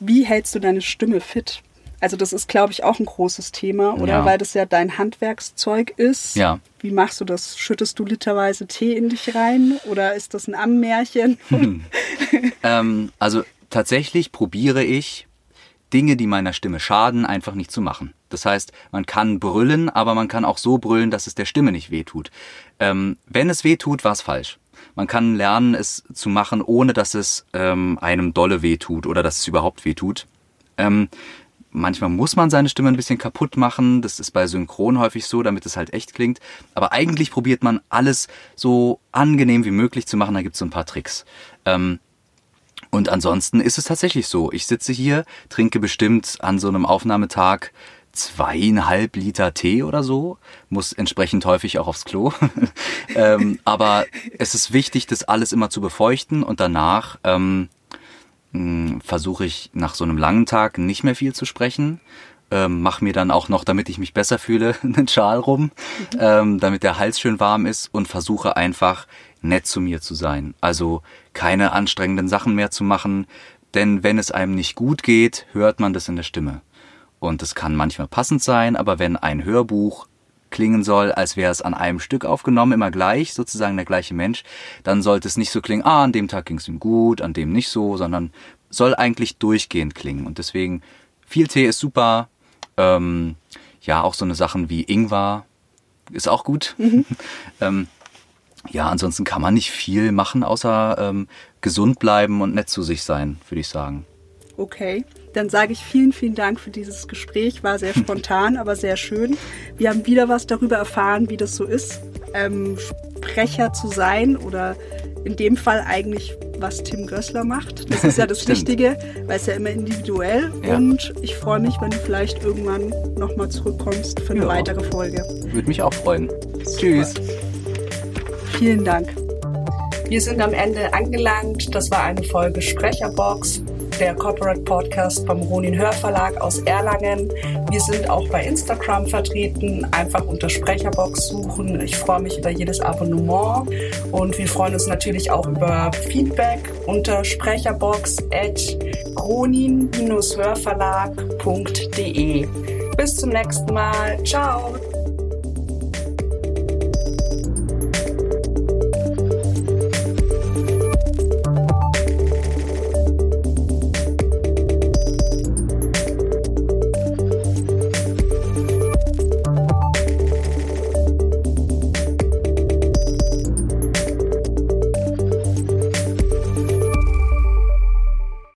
Wie hältst du deine Stimme fit? Also das ist, glaube ich, auch ein großes Thema, oder? Ja. Weil das ja dein Handwerkszeug ist. Ja. Wie machst du das? Schüttest du literweise Tee in dich rein oder ist das ein Ammärchen? Hm. ähm, also tatsächlich probiere ich Dinge, die meiner Stimme schaden, einfach nicht zu machen. Das heißt, man kann brüllen, aber man kann auch so brüllen, dass es der Stimme nicht wehtut. Ähm, wenn es wehtut, war es falsch. Man kann lernen, es zu machen, ohne dass es ähm, einem dolle wehtut oder dass es überhaupt wehtut. Ähm, manchmal muss man seine Stimme ein bisschen kaputt machen. Das ist bei Synchron häufig so, damit es halt echt klingt. Aber eigentlich probiert man alles so angenehm wie möglich zu machen. Da gibt es so ein paar Tricks. Ähm, und ansonsten ist es tatsächlich so. Ich sitze hier, trinke bestimmt an so einem Aufnahmetag zweieinhalb Liter Tee oder so, muss entsprechend häufig auch aufs Klo. ähm, aber es ist wichtig, das alles immer zu befeuchten und danach ähm, hm, versuche ich nach so einem langen Tag nicht mehr viel zu sprechen. Ähm, mach mir dann auch noch, damit ich mich besser fühle, einen Schal rum, mhm. ähm, damit der Hals schön warm ist und versuche einfach nett zu mir zu sein. Also keine anstrengenden Sachen mehr zu machen, denn wenn es einem nicht gut geht, hört man das in der Stimme. Und es kann manchmal passend sein, aber wenn ein Hörbuch klingen soll, als wäre es an einem Stück aufgenommen, immer gleich, sozusagen der gleiche Mensch, dann sollte es nicht so klingen, ah, an dem Tag ging es ihm gut, an dem nicht so, sondern soll eigentlich durchgehend klingen. Und deswegen, viel Tee ist super. Ähm, ja, auch so eine Sachen wie Ingwer ist auch gut. Mhm. ähm, ja, ansonsten kann man nicht viel machen, außer ähm, gesund bleiben und nett zu sich sein, würde ich sagen. Okay, dann sage ich vielen, vielen Dank für dieses Gespräch. War sehr spontan, aber sehr schön. Wir haben wieder was darüber erfahren, wie das so ist, ähm, Sprecher zu sein oder in dem Fall eigentlich, was Tim Gößler macht. Das ist ja das Wichtige, weil es ja immer individuell ja. und ich freue mich, wenn du vielleicht irgendwann nochmal zurückkommst für eine ja. weitere Folge. Würde mich auch freuen. Super. Tschüss. Vielen Dank. Wir sind am Ende angelangt. Das war eine Folge Sprecherbox, der Corporate Podcast vom Ronin Hörverlag aus Erlangen. Wir sind auch bei Instagram vertreten. Einfach unter Sprecherbox suchen. Ich freue mich über jedes Abonnement und wir freuen uns natürlich auch über Feedback unter sprecherbox at ronin-hörverlag.de. Bis zum nächsten Mal. Ciao.